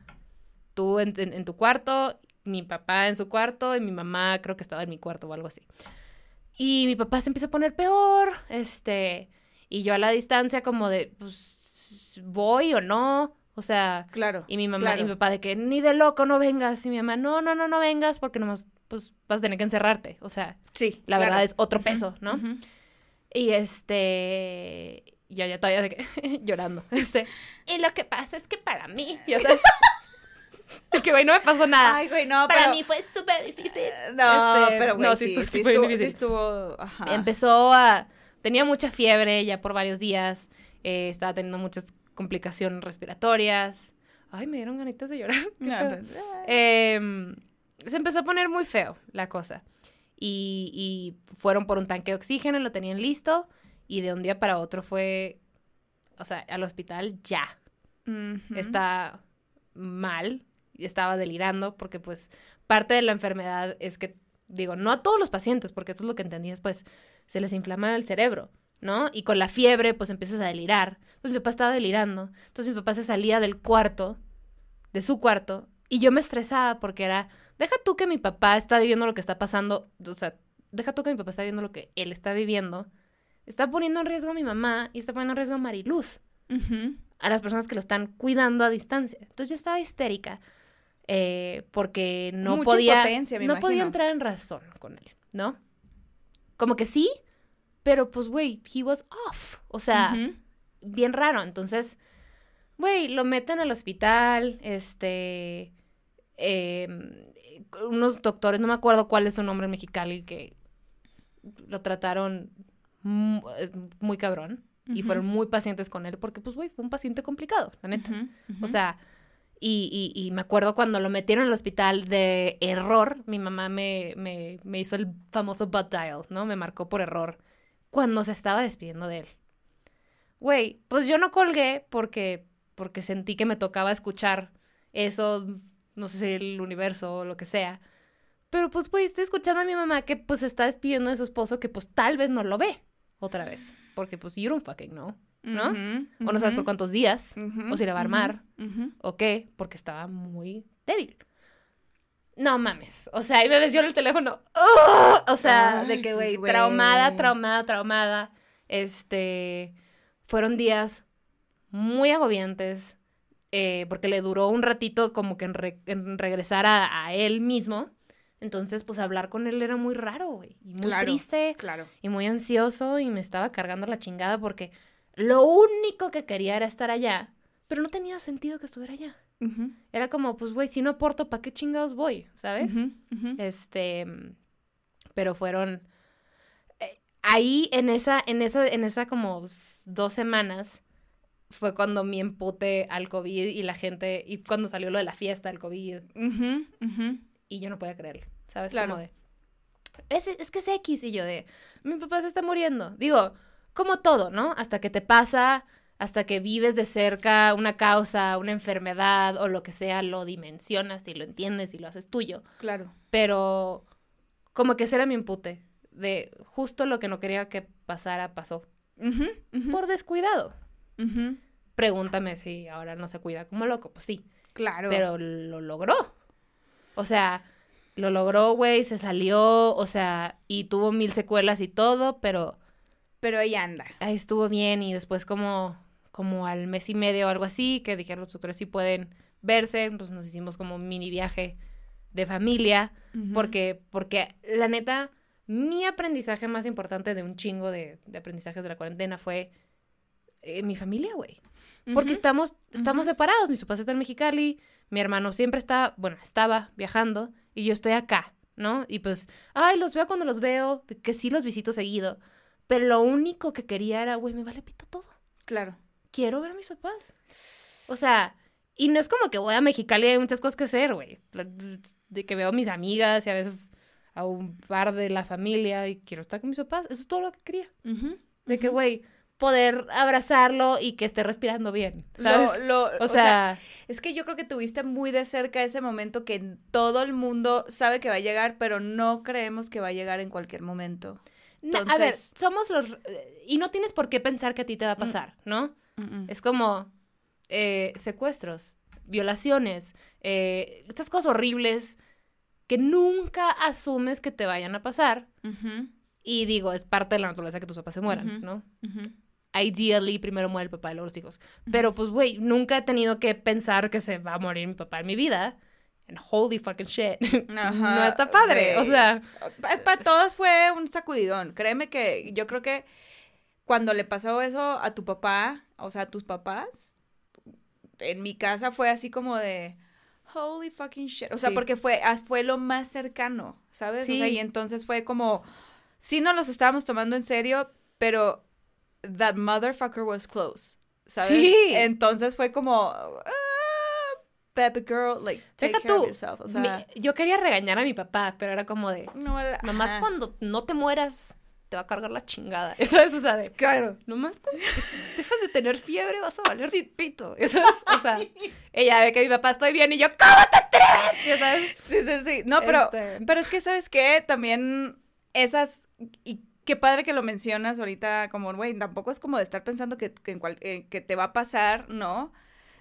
tú en, en- en tu cuarto, mi papá en su cuarto y mi mamá creo que estaba en mi cuarto o algo así. Y mi papá se empieza a poner peor, este, y yo a la distancia como de, pues, voy o no, o sea, Claro. y mi mamá claro. y mi papá de que ni de loco no vengas, y mi mamá, no, no, no, no vengas porque nomás, pues, vas a tener que encerrarte, o sea, Sí. la claro. verdad es otro peso, ¿no? Y este. Ya, ya todavía de que, llorando. Este. Y lo que pasa es que para mí. Ya sabes. es que, güey, no me pasó nada. Ay, güey, no, para pero- mí fue súper difícil. No, Este, pero güey, no, sí, sí sí, estuvo- difícil. sí estuvo, ajá. Empezó a. Tenía mucha fiebre ya por varios días. eh, estaba teniendo muchas complicaciones respiratorias. Ay, me dieron ganitas de llorar. No, Em, se empezó a poner muy feo la cosa. Y, y fueron por un tanque de oxígeno, lo tenían listo. Y de un día para otro fue, o sea, al hospital ya. Está mal. Estaba delirando porque pues parte de la enfermedad es que, digo, no a todos los pacientes, porque eso es lo que entendí después, se les inflama el cerebro. ¿No? Y con la fiebre, pues empiezas a delirar. Entonces mi papá estaba delirando. Entonces mi papá se salía del cuarto, de su cuarto, y yo me estresaba porque era, deja tú que mi papá está viviendo lo que está pasando, o sea, deja tú que mi papá está viviendo lo que él está viviendo, está poniendo en riesgo a mi mamá y está poniendo en riesgo a Mariluz. A las personas que lo están cuidando a distancia. Entonces yo estaba histérica eh, porque no Mucha podía, no podía entrar en razón con él, ¿no? Como que sí, pero pues, güey, he was off. O sea, bien raro. Entonces, güey, lo meten al hospital, este, eh, unos doctores, no me acuerdo cuál es su nombre en Mexicali, que lo trataron eh, muy cabrón y fueron muy pacientes con él porque, pues, güey, fue un paciente complicado, la neta. O sea, y, y- y me acuerdo cuando lo metieron al hospital de error, mi mamá me, me, me hizo el famoso butt dial, ¿no? Me marcó por error cuando se estaba despidiendo de él. Güey, pues yo no colgué porque, porque sentí que me tocaba escuchar eso, no sé si el universo o lo que sea. Pero pues, güey, estoy escuchando a mi mamá que pues se está despidiendo de su esposo que pues tal vez no lo ve otra vez. Porque pues you don't fucking know. ¿no? O no sabes por cuántos días. o si la va a armar. ¿O qué? Porque estaba muy débil. No mames. O sea, ahí me dio el teléfono. ¡Ugh! O sea, de que, pues, güey, traumada, traumada, traumada. Este. Fueron días muy agobiantes. eh, porque le duró un ratito como que en, re- en regresar a, a él mismo. Entonces, pues hablar con él era muy raro, güey. Y muy Claro. triste Claro. y muy ansioso y me estaba cargando la chingada porque lo único que quería era estar allá, pero no tenía sentido que estuviera allá. Era como, pues, güey, si no aporto, ¿para qué chingados voy? ¿Sabes? Este, pero fueron eh, ahí en esa, en esa, en esa como dos semanas fue cuando mi empute al COVID y la gente, y cuando salió lo de la fiesta del COVID y yo no podía creerlo, ¿sabes? Claro. Como de, es, es que es X y yo de, mi papá se está muriendo. Digo, como todo, ¿no? Hasta que te pasa, hasta que vives de cerca una causa, una enfermedad o lo que sea, lo dimensionas y lo entiendes y lo haces tuyo. Claro. Pero como que ese era mi empute, de justo lo que no quería que pasara, pasó. Por descuidado. Pregúntame si ahora no se cuida como loco, pues sí. Claro. Pero lo logró. O sea, lo logró, güey, se salió, o sea, y tuvo mil secuelas y todo, pero Pero ahí anda. ahí estuvo bien y después como, como al mes y medio o algo así, que dijeron los doctores sí pueden verse, pues nos hicimos como un mini viaje de familia, porque, porque la neta, mi aprendizaje más importante de un chingo de, de aprendizajes de la cuarentena fue eh, mi familia, güey. Porque estamos, estamos Ujú. separados. Mis papás están en Mexicali, mi hermano siempre está, bueno, estaba viajando y yo estoy acá, ¿no? Y pues, ay, los veo cuando los veo, que sí los visito seguido. Pero lo único que quería era, güey, me vale pito todo. Claro. Quiero ver a mis papás. O sea, y no es como que voy a Mexicali y hay muchas cosas que hacer, güey. De que veo a mis amigas y a veces a un par de la familia y quiero estar con mis papás. Eso es todo lo que quería. De que, güey, poder abrazarlo y que esté respirando bien, ¿sabes? Lo- lo- o, sea, es que yo creo que tuviste muy de cerca ese momento que todo el mundo sabe que va a llegar, pero no creemos que va a llegar en cualquier momento. na- a ver, entonces- somos los... eh, Y no tienes por qué pensar que a ti te va a pasar, ¿no? Es como eh, secuestros, violaciones, eh, estas cosas horribles que nunca asumes que te vayan a pasar. Y digo, es parte de la naturaleza que tus papás se mueran. ¿no? Ideally, primero muere el papá y luego los hijos. Pero pues, güey, nunca he tenido que pensar que se va a morir mi papá en mi vida. And holy fucking shit. no está padre. O sea, Para todos fue un sacudidón. Créeme que yo creo que cuando le pasó eso a tu papá, o sea, a tus papás, en mi casa fue así como de holy fucking shit. O sea, Sí. porque fue, fue lo más cercano, ¿sabes? O sea, Sí. y entonces fue como, sí nos los estábamos tomando en serio, pero that motherfucker was close, ¿sabes? Sí. Entonces fue como, ah, baby girl, like, take deja care of tú. yourself. O sea, mi- yo quería regañar a mi papá, pero era como de, no, la- nomás ajá. cuando no te mueras, te va a cargar la chingada. Eso es, o sea, de, Claro. nomás cuando dejas de tener fiebre vas a valer pito. Eso es, o sea, ella ve que mi papá estoy bien y yo, ¿cómo te atreves? Sabes. Sí, sí, sí. No, pero, Este- pero es que, ¿sabes qué? También esas, y qué padre que lo mencionas ahorita, como, güey, tampoco es como de estar pensando que, que, en cual- eh, que te va a pasar, ¿no?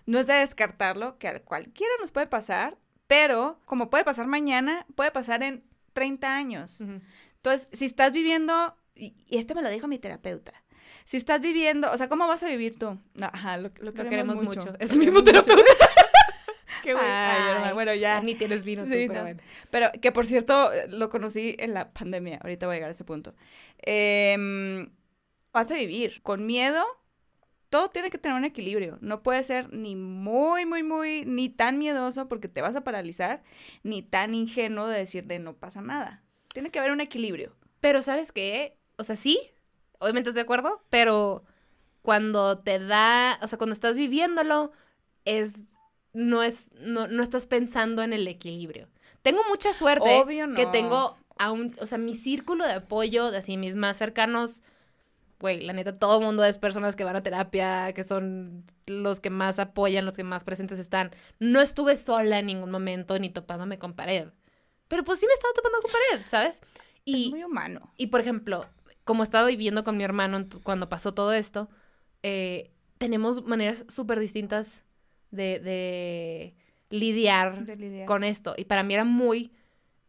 No es de descartarlo, que a cualquiera nos puede pasar, pero como puede pasar mañana, puede pasar en 30 años. Entonces, si estás viviendo, y y esto me lo dijo mi terapeuta, si estás viviendo, o sea, ¿cómo vas a vivir tú? No, ajá, lo, lo Lo queremos, queremos mucho. Es el mismo terapeuta. Qué. Ay, hermana, bueno, ya. Ni tienes vino tú, Sí, pero no. bueno. Pero que por cierto, lo conocí en la pandemia. Ahorita voy a llegar a ese punto. Em, vas a vivir con miedo. Todo tiene que tener un equilibrio. No puede ser ni muy, muy, muy, ni tan miedoso porque te vas a paralizar, ni tan ingenuo de decir de no pasa nada. Tiene que haber un equilibrio. Pero ¿sabes qué? O sea, sí, obviamente estoy de acuerdo, pero cuando te da, o sea, cuando estás viviéndolo, es, no es, no, no estás pensando en el equilibrio. Tengo mucha suerte Obvio que tengo a un, o sea, mi círculo de apoyo, de así mis más cercanos, güey, la neta, todo el mundo es personas que van a terapia, que son los que más apoyan, los que más presentes están. No estuve sola en ningún momento ni topándome con pared. Pero pues sí me estaba topando con pared, ¿sabes? Y, es muy humano. y por ejemplo, como estaba viviendo con mi hermano cuando pasó todo esto, eh, tenemos maneras súper distintas de, de lidiar de lidiar. con esto. Y para mí era muy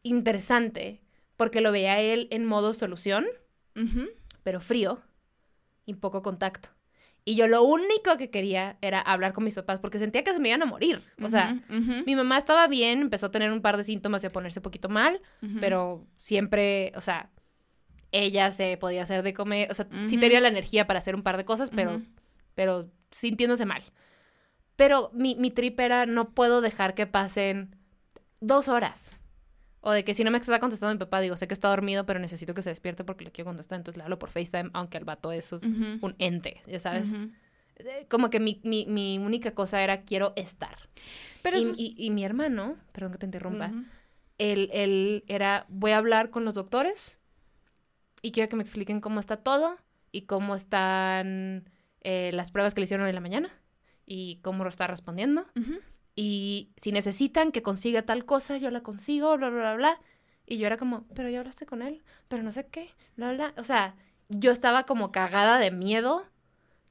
interesante porque lo veía él en modo solución, pero frío y poco contacto. Y yo lo único que quería era hablar con mis papás porque sentía que se me iban a morir. O sea, mi mamá estaba bien, empezó a tener un par de síntomas y a ponerse un poquito mal, pero siempre, o sea, ella se podía hacer de comer, o sea, sí tenía la energía para hacer un par de cosas, pero, pero sintiéndose mal. Pero mi, mi trip era, no puedo dejar que pasen dos horas. O de que si no me está contestando mi papá, digo, sé que está dormido, pero necesito que se despierte porque le quiero contestar, entonces le hablo por FaceTime, aunque el vato es un ente, ya sabes. Eh, Como que mi, mi, mi única cosa era, quiero estar. Pero y, eso es- y- y mi hermano, perdón que te interrumpa, él, él era, voy a hablar con los doctores y quiero que me expliquen cómo está todo y cómo están eh, las pruebas que le hicieron en la mañana y cómo lo está respondiendo. Y si necesitan que consiga tal cosa, yo la consigo, bla, bla, bla, bla. Y yo era como, pero ya hablaste con él, pero no sé qué, bla, bla. O sea, yo estaba como cagada de miedo,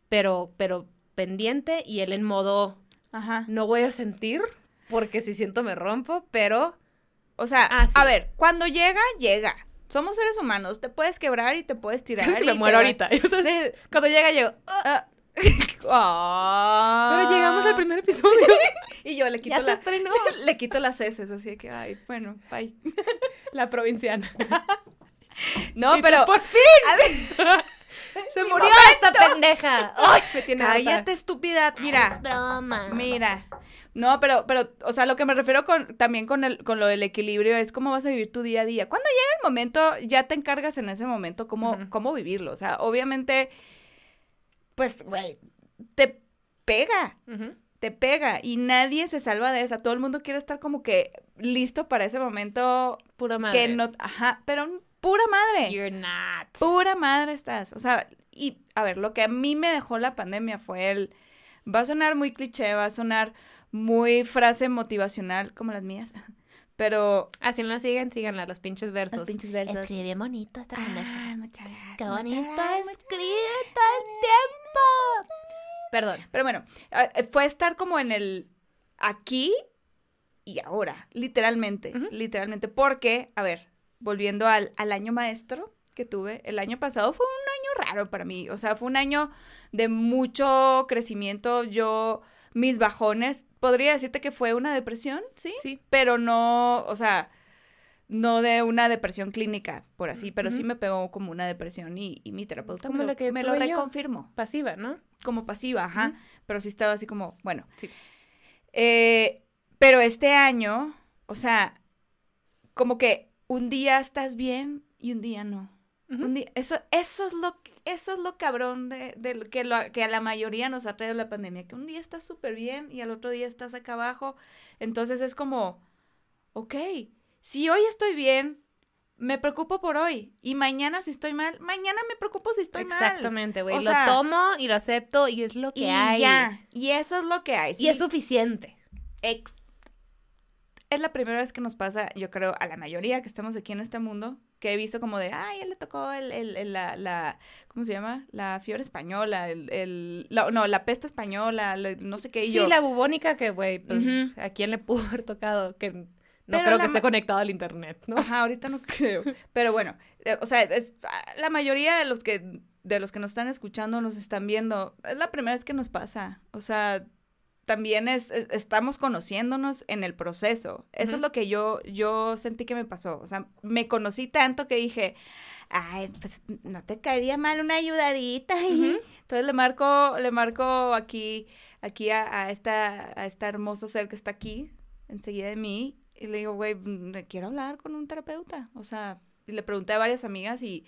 pero, pero pendiente y él en modo, Ajá. no voy a sentir porque si siento me rompo, pero... O sea, Ah, sí. a ver, cuando llega, llega. Somos seres humanos, te puedes quebrar y te puedes tirar. Es que me muero va- ahorita. Cuando llega. Ah. Ah. Pero llegamos al primer episodio. Y yo le quito ya se la, estrenó. le quito las heces, así de que, ay, bueno, bye. La provinciana. No, Y pero. tú, por fin. Se Mi murió esta pendeja. Ay, me tiene. Cállate, estúpida. Mira, Broma. mira. No, pero, pero, o sea, lo que me refiero con, también con, el, con lo del equilibrio es cómo vas a vivir tu día a día. Cuando llega el momento, ya te encargas en ese momento cómo, cómo vivirlo. O sea, obviamente, pues, güey, te pega. Te pega y nadie se salva de esa. Todo el mundo quiere estar como que listo para ese momento Pura madre. que no, ajá, pero pura madre. You're not. Pura madre estás. O sea, y a ver, lo que a mí me dejó la pandemia fue el va a sonar muy cliché, va a sonar muy frase motivacional como las mías. Pero Así no la siguen, síganla, los pinches versos. los pinches versos. Escribe bien bonito esta pendeja. Ah, muchas gracias. Qué bonito escribe todo el tiempo. Perdón. Pero bueno, eh, fue estar como en el aquí y ahora, literalmente, literalmente, porque, a ver, volviendo al, al año maestro que tuve, el año pasado fue un año raro para mí, o sea, fue un año de mucho crecimiento, yo, mis bajones, podría decirte que fue una depresión, ¿sí? Sí. Pero no, o sea, no de una depresión clínica, por así, pero sí me pegó como una depresión y, y mi terapeuta Como me, la lo, que me lo reconfirmó Pasiva, ¿no? como pasiva, ajá, pero sí estaba así como, bueno. Sí. Eh, pero este año, o sea, como que un día estás bien y un día no. Un día, eso, eso es lo eso es lo cabrón de, de lo que, lo, que a la mayoría nos ha traído la pandemia, que un día estás súper bien y al otro día estás acá abajo. Entonces es como, ok, si hoy estoy bien, me preocupo por hoy. Y mañana si estoy mal, mañana me preocupo si estoy mal. Exactamente, güey. Lo sea- tomo y lo acepto y es lo que y hay. ya. Y eso es lo que hay. Y es suficiente. ex- es la primera vez que nos pasa, yo creo, a la mayoría que estamos aquí en este mundo, que he visto como de, ay, él le tocó el, el- el- la, la, ¿cómo se llama? La fiebre española, el, el- la- no, la peste española, la- no sé qué, y Sí, yo. la bubónica que, güey, pues. ¿a quién le pudo haber tocado? Que no Pero creo que esté conectado al internet, ¿no? Ajá, ahorita no creo. Pero bueno, eh, o sea, es, la mayoría de los que de los que nos están escuchando, nos están viendo, es la primera vez que nos pasa. O sea, también es, es- estamos conociéndonos en el proceso. Eso es lo que yo, yo sentí que me pasó. O sea, me conocí tanto que dije, ay, pues no te caería mal una ayudadita. ahí". Ujú. Entonces le marco, le marco aquí, aquí a, a esta, a esta hermosa ser que está aquí, enseguida de mí, y le digo, güey, mm, quiero hablar con un terapeuta. O sea, y le pregunté a varias amigas y,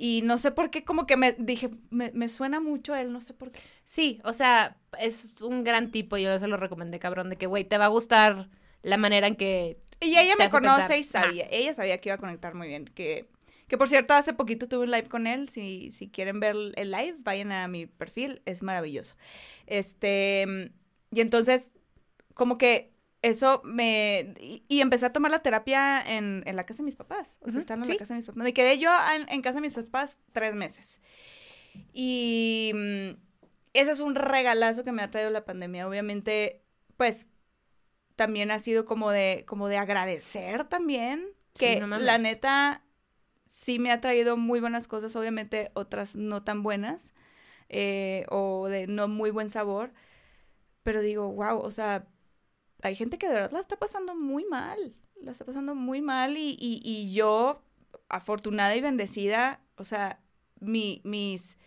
y no sé por qué, como que me dije, me, me suena mucho a él, no sé por qué. Sí, o sea, es un gran tipo, yo se lo recomendé, cabrón, de que, güey, te va a gustar la manera en que... Y ella me conoce pensar. y sabía, ella sabía que iba a conectar muy bien, que, que por cierto, hace poquito tuve un live con él, si, si quieren ver el live, vayan a mi perfil, es maravilloso. Este, y entonces, como que eso me, y, y empecé a tomar la terapia en, en la casa de mis papás, o sea, estando en sí. la casa de mis papás. Me quedé yo en, en casa de mis papás tres meses. Y mm, ese es un regalazo que me ha traído la pandemia, obviamente, pues también ha sido como de, como de agradecer también, Sí, que no la neta sí me ha traído muy buenas cosas, obviamente otras no tan buenas, eh, o de no muy buen sabor, pero digo, wow, o sea, hay gente que de verdad la está pasando muy mal, la está pasando muy mal y, y, y yo, afortunada y bendecida, o sea, mi, mis,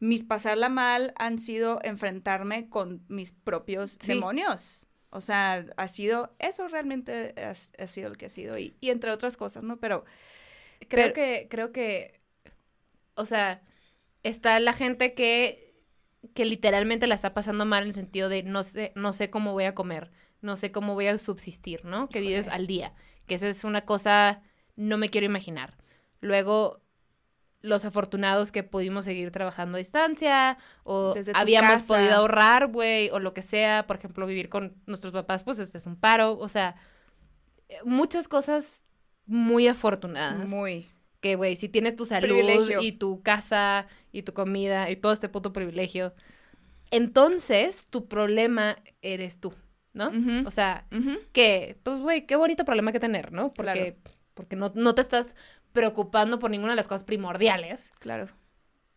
mis pasarla mal han sido enfrentarme con mis propios Sí. demonios. O sea, ha sido, eso realmente ha, ha sido lo que ha sido, y, y entre otras cosas, ¿no? Pero Creo Pero- que, creo que, o sea, está la gente que, que literalmente la está pasando mal en el sentido de no sé, no sé cómo voy a comer, no sé cómo voy a subsistir, ¿no? Que vives al día, que esa es una cosa, no me quiero imaginar. Luego, los afortunados que pudimos seguir trabajando a distancia, o habíamos casa. podido ahorrar, güey, o lo que sea, por ejemplo, vivir con nuestros papás, pues este es un paro, o sea, muchas cosas muy afortunadas muy... que, güey, si tienes tu salud Privilegio. y tu casa y tu comida y todo este puto privilegio, entonces tu problema eres tú, ¿no? O sea, que, pues, güey, qué bonito problema que tener, ¿no? Porque, porque no, no te estás preocupando por ninguna de las cosas primordiales. Claro.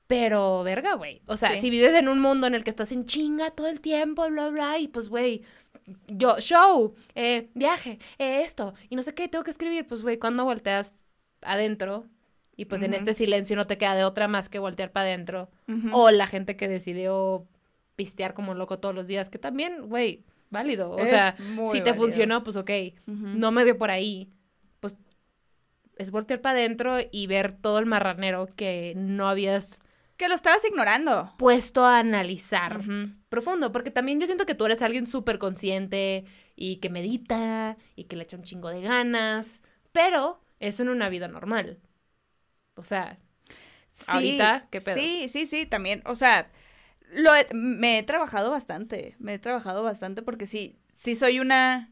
Pero, verga, güey. O sea, Sí. si vives en un mundo en el que estás en chinga todo el tiempo, bla, bla, y pues, güey, yo, show, eh, viaje, eh, esto, y no sé qué, tengo que escribir, pues, güey, cuando volteas adentro, y pues en este silencio no te queda de otra más que voltear para adentro, o la gente que decidió pistear como loco todos los días, que también, güey, válido. O Es sea, si te funcionó, pues, ok, no me dio por ahí, pues es voltear para adentro y ver todo el marranero que no habías Que lo estabas ignorando. puesto a analizar profundo, porque también yo siento que tú eres alguien súper consciente y que medita y que le echa un chingo de ganas, pero eso en una vida normal. O sea, Sí, Ahorita, ¿qué pedo? Sí, sí, sí, también. O sea, lo he- me he trabajado bastante. Me he trabajado bastante porque sí, sí soy una.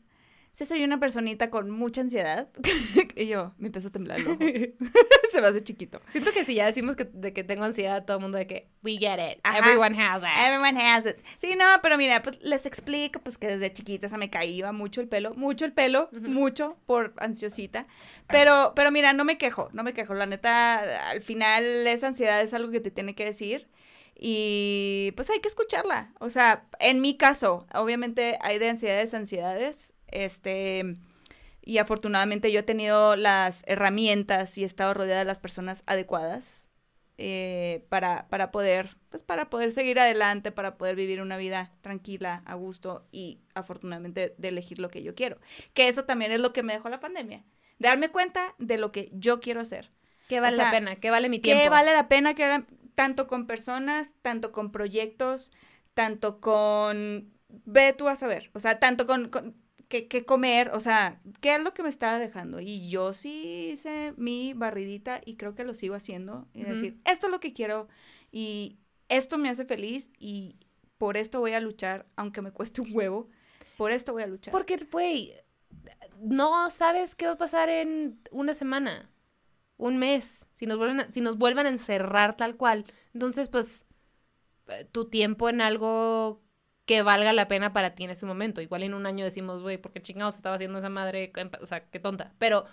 Sí soy una personita con mucha ansiedad. y yo, me empiezo a temblar ojo. Se me hace chiquito. siento que si ya decimos que, de que tengo ansiedad, todo el mundo de que we get it, Ajá. everyone has it. Everyone has it. Sí, no, pero mira, pues les explico pues que desde chiquita se me caía mucho el pelo, mucho el pelo, mucho por ansiosita. Pero, pero mira, no me quejo, no me quejo. La neta, al final esa ansiedad es algo que te tiene que decir. Y pues hay que escucharla. O sea, en mi caso, obviamente hay de ansiedades, ansiedades. Este. Y afortunadamente yo he tenido las herramientas y he estado rodeada de las personas adecuadas eh, para, para poder, pues para poder seguir adelante, para poder vivir una vida tranquila, a gusto y afortunadamente de elegir lo que yo quiero. Que eso también es lo que me dejó la pandemia. Darme cuenta de lo que yo quiero hacer. ¿Qué vale o sea, la pena? ¿Qué vale mi tiempo? Que vale la pena que hagan tanto con personas, tanto con proyectos, tanto con... Ve tú a saber, o sea, tanto con... con que, que comer, o sea, ¿qué es lo que me estaba dejando? Y yo sí hice mi barridita y creo que lo sigo haciendo. Y decir, esto es lo que quiero y esto me hace feliz y por esto voy a luchar, aunque me cueste un huevo, por esto voy a luchar. Porque, güey, no sabes qué va a pasar en una semana, un mes, si nos vuelven a, si nos vuelvan a encerrar tal cual. Entonces, pues, eh, tu tiempo en algo que valga la pena para ti en ese momento. Igual en un año decimos, güey, ¿por qué chingados estaba haciendo esa madre? O sea, qué tonta. Pero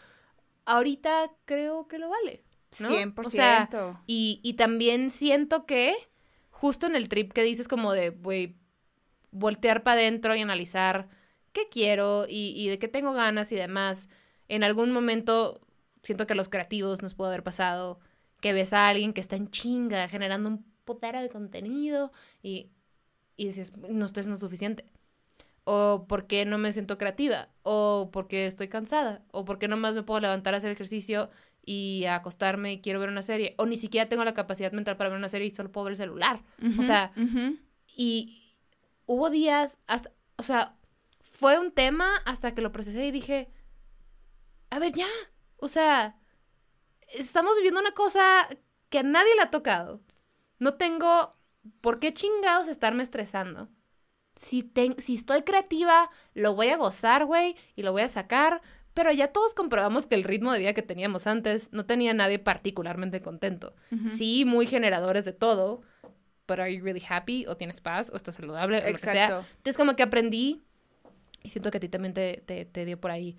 ahorita creo que lo vale. ¿no? 100%. O sea, y, y también siento que justo en el trip que dices como de, güey, voltear para adentro y analizar qué quiero y, y de qué tengo ganas y demás, en algún momento siento que a los creativos nos puede haber pasado que ves a alguien que está en chinga generando un potera de contenido y, y dices, no, esto es no suficiente. O por qué no me siento creativa. O porque estoy cansada. O porque no más me puedo levantar a hacer ejercicio y a acostarme y quiero ver una serie. O ni siquiera tengo la capacidad mental para ver una serie y solo puedo ver el celular. O sea, y hubo días, hasta- o sea, fue un tema hasta que lo procesé y dije, a ver, ya, o sea, estamos viviendo una cosa que a nadie le ha tocado. No tengo por qué chingados estarme estresando. Si, ten- si estoy creativa, lo voy a gozar, güey, y lo voy a sacar. Pero ya todos comprobamos que el ritmo de vida que teníamos antes no tenía a nadie particularmente contento. Ujú. Sí, muy generadores de todo, but are you really happy? ¿O tienes paz? ¿O estás saludable? O lo que sea. Exacto. Entonces, como que aprendí, y siento que a ti también te, te, te dio por ahí,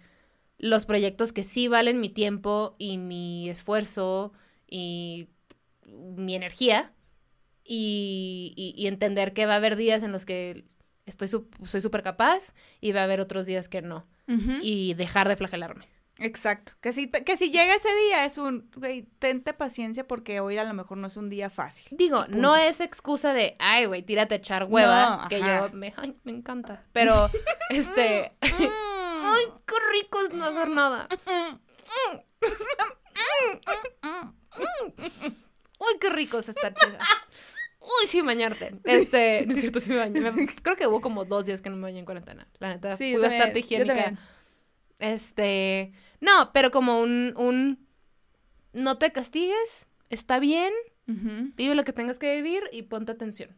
los proyectos que sí valen mi tiempo y mi esfuerzo y mi energía, y, y- y entender que va a haber días en los que estoy su- soy súper capaz y va a haber otros días que no, y dejar de flagelarme. Exacto. Que si, que si llega ese día es un, güey, tente paciencia porque hoy a lo mejor no es un día fácil. Digo, Punto. no es excusa de, ay, güey, tírate a echar hueva, No, que ajá. yo me, ay, me encanta. Pero, este, ay, qué rico es no hacer nada. Uy, qué rico es estar chida. Uy, sí, bañarte. Este, no es cierto, sí me bañé. Creo que hubo como dos días que no me bañé en cuarentena. La neta, Sí, fui bastante higiénica. Este, no, pero como un, un, no te castigues, está bien, vive lo que tengas que vivir y ponte atención.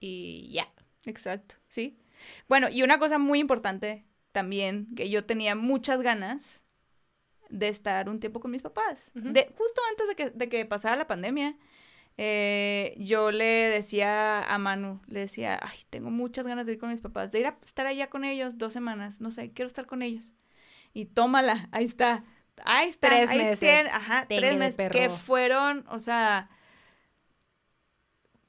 Y ya. Exacto, sí. Bueno, y una cosa muy importante también, que yo tenía muchas ganas de estar un tiempo con mis papás. De, justo antes de que, de que pasara la pandemia, eh, yo le decía a Manu, le decía, ay, tengo muchas ganas de ir con mis papás, de ir a estar allá con ellos dos semanas, no sé, quiero estar con ellos. Y tómala, ahí está. Ahí está. Tres ahí meses. ajá, Tengue tres meses. Que fueron, o sea,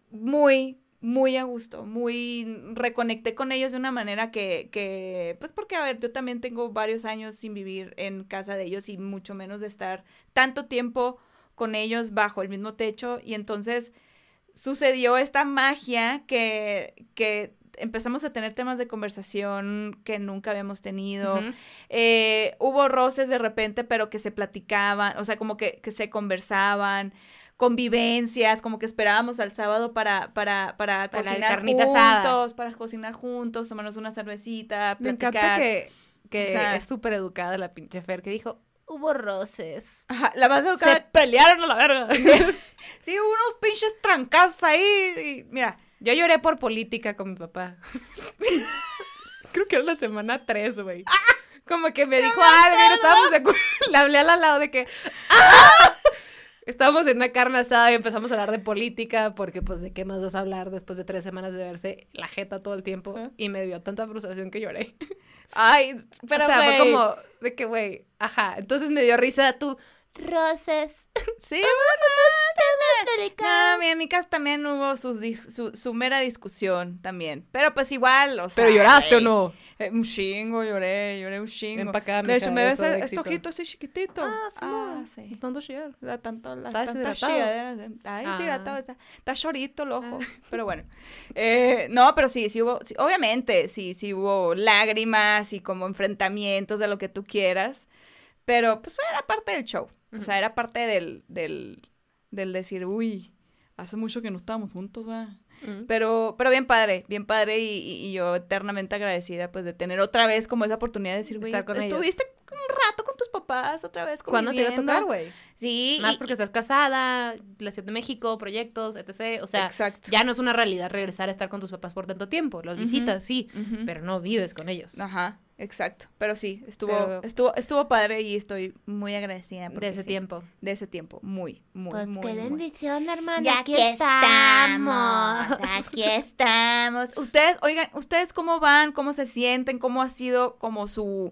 muy, muy a gusto, muy reconecté con ellos de una manera que, que, pues porque, a ver, yo también tengo varios años sin vivir en casa de ellos y mucho menos de estar tanto tiempo con ellos bajo el mismo techo. Y entonces sucedió esta magia que, que empezamos a tener temas de conversación que nunca habíamos tenido. Eh, hubo roces de repente, pero que se platicaban, o sea, como que, que se conversaban, convivencias, como que esperábamos al sábado para, para, para, Para cocinar juntos, asada. para cocinar juntos, tomarnos una cervecita, Me platicar. encanta que, que O sea- es súper educada la pinche Fer, que dijo, hubo roces. Ajá, la más Se educada. pelearon a la verga. Sí, hubo unos pinches trancazos ahí. y mira, Yo lloré por política con mi papá. Creo que era la semana 3, güey. Como que me dijo algo y no estábamos de acuerdo. Le hablé al lado de que... ¡Ah! Estábamos en una carne asada y empezamos a hablar de política porque pues de qué más vas a hablar después de tres semanas de verse la jeta todo el tiempo y me dio tanta frustración que lloré. ay, pero o sea, fue como de que, güey, ajá. Entonces me dio risa tú, roces. Sí, No, mi- en mi casa también hubo sus su, su mera discusión también. Pero pues igual, o sea. ¿Pero lloraste o no? eh, un chingo, lloré, lloré un chingo. Ven pa' acá, de hecho, me ves este ojito así chiquitito. Ah, sí, Ah, sí. Tanto. Da tanto, las ¿Estás tantas deshidratado? chigaderas de- Ay, Ah. está, está chorito el ojo. Pero bueno. Eh, no, pero sí, sí hubo, sí, obviamente, sí, sí hubo lágrimas y como enfrentamientos de lo que tú quieras. Pero pues era parte del show. O sea, era parte del, del, del decir, uy, hace mucho que no estábamos juntos, va. Mm. Pero, pero bien padre, bien padre y, y- y yo eternamente agradecida pues de tener otra vez como esa oportunidad de decir, güey, con ellos. estuviste un rato con tus papás otra vez ¿Cuándo te iba a conviviendo". tocar, güey? Sí. Más y- porque estás casada, la Ciudad de México, proyectos, etc. O sea, Exacto. ya no es una realidad regresar a estar con tus papás por tanto tiempo. Los visitas, sí, pero no vives con ellos. Ajá, exacto. Pero sí, estuvo, Pero- estuvo, estuvo padre y estoy muy agradecida. de ese sí, tiempo. De ese tiempo, muy, muy, Pues muy, qué bendición, hermana. Ya aquí estamos. Aquí estamos. Ustedes, oigan, ¿ustedes cómo van? ¿Cómo se sienten? ¿Cómo ha sido como su,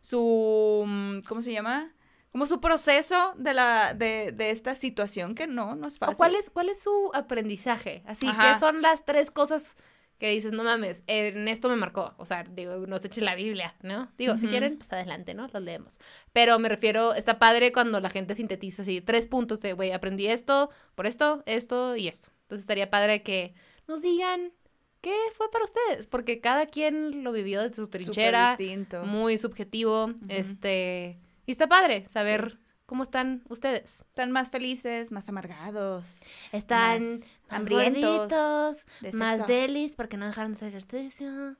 su, mm, ¿cómo se llama? como su proceso de la de, de esta situación que no, no es fácil. ¿O cuál es, cuál es su aprendizaje? Así Ajá. que son las tres cosas que dices, no mames, en esto me marcó. O sea, digo, nos echen la Biblia, ¿no? Digo, si quieren, pues adelante, ¿no? Los leemos. Pero me refiero, está padre cuando la gente sintetiza así, tres puntos de, güey, aprendí esto, por esto, esto y esto. Entonces estaría padre que nos digan qué fue para ustedes, porque cada quien lo vivió desde su trinchera, distinto. muy subjetivo, este, y está padre saber cómo están ustedes. Están más felices, más amargados. Están Más hambrientos, de más delis porque no dejaron de hacer ejercicio.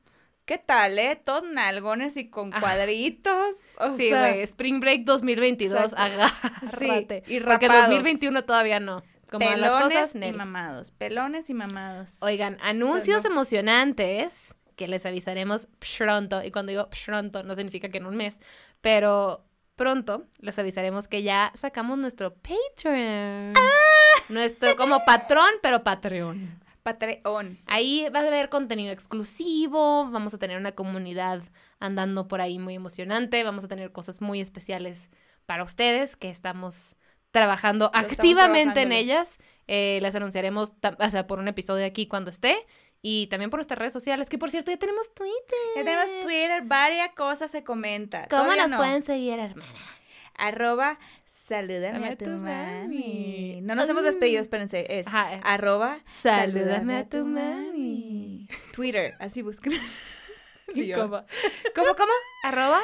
¿Qué tal, eh? Todos nalgones y con Ah. cuadritos. O Sí, güey, Spring Break 2022, Exacto. agárrate. Sí, y Porque rapados. 2021 todavía no. Como pelones las cosas, y mamados. Pelones y mamados. Oigan, anuncios no. emocionantes que les avisaremos pronto. Y cuando digo pronto, no significa que en un mes, pero pronto les avisaremos que ya sacamos nuestro Patreon. Nuestro como patrón, pero Patreon. Patreon. Ahí va a haber contenido exclusivo, vamos a tener una comunidad andando por ahí muy emocionante, vamos a tener cosas muy especiales para ustedes que estamos trabajando Lo estamos activamente en ellas. Eh, las anunciaremos, o sea, por un episodio aquí cuando esté y también por nuestras redes sociales, que por cierto ya tenemos Twitter. Ya tenemos Twitter, varias cosas se comenta. ¿Cómo Todavía nos no. pueden seguir, hermana? Arroba, salúdame Dame a tu tu mami. mami. No nos hemos despedido, espérense. Es Ajá, es- arroba, Salúdame a tu mami. Twitter, así busquen. Dios. ¿Cómo? ¿Cómo, cómo? Arroba.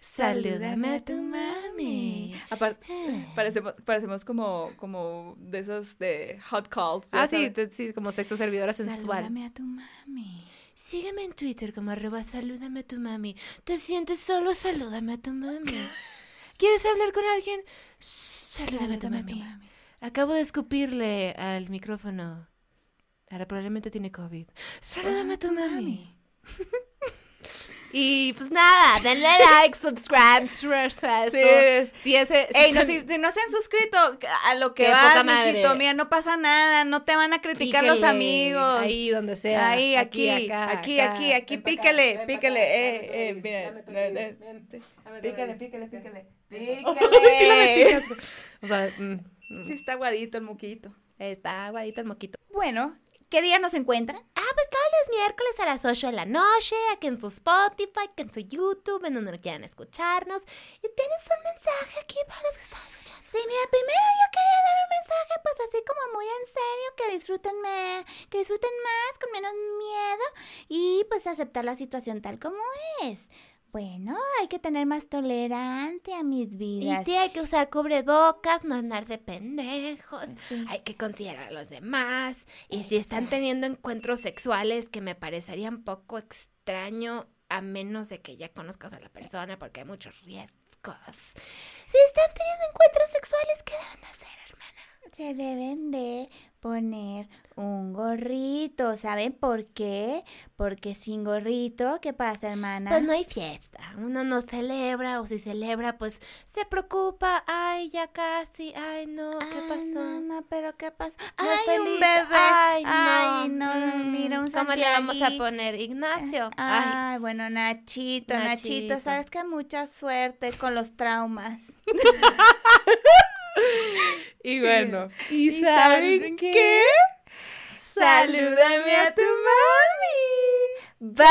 Salúdame a tu mami. Aparte, parecemos, parecemos como, como de esos de hot calls. Ah, sí, sí, como sexo servidora sensual. Salúdame a tu mami. Sígueme en Twitter como arroba salúdame a tu mami. ¿Te sientes solo? Salúdame a tu mami. ¿Quieres hablar con alguien? Salúdame a tu mami. Acabo de escupirle al micrófono. Ahora probablemente tiene COVID. Salúdame a tu mami. Y pues nada, denle like, subscribe, share a esto. Sí, Si ese, si Ey, no, si, si no se han suscrito a lo que va, mijito, mira, no pasa nada, no te van a criticar los píquele, amigos. Ahí donde sea. Ahí, aquí, acá, aquí, acá. aquí, aquí, acá, píquele, píquele, acá, eh, eh, mira, tu eh, eh, tu Píquele, píquele, píquele, píquele. O sea, mm, mm. Sí, está aguadito el moquito. está aguadito el moquito. Bueno, ¿qué día nos encuentran? Ah, pues todos los miércoles a las 8 de la noche, aquí en su Spotify, aquí en su YouTube, en donde quieran escucharnos. Y tienes un mensaje aquí para los que están escuchando. Sí, mira, primero yo quería dar un mensaje, pues así como muy en serio, que disfruten, me- que disfruten más, con menos miedo y pues aceptar la situación tal como es. Bueno, hay que tener más tolerancia a mis Y vidas. sí, hay que usar cubrebocas, no andar de pendejos. Sí. Hay que considerar a los demás. Y si están teniendo encuentros sexuales que me parecerían poco extraño, a menos de que ya conozcas a la persona, porque hay muchos riesgos. Si están teniendo encuentros sexuales, ¿qué deben de hacer, hermana? Se deben de poner un gorrito, ¿saben por qué? Porque sin gorrito, ¿qué pasa, hermana? Pues no hay fiesta. Uno no celebra, o si celebra, pues se preocupa. Ay, ya casi. Ay, no, ¿qué Ay, pasó? No, no, pero ¿qué pasó? No Ay, estoy un lista. bebé. Ay, no. Ay, no, Mm, mira un ¿Cómo le vamos a poner? Ignacio. Ay, Ay, bueno, Nachito, Nachito, Nachito. sabes que mucha suerte con los traumas. y bueno. ¿Y saben qué? Salúdame a tu mami. Bye.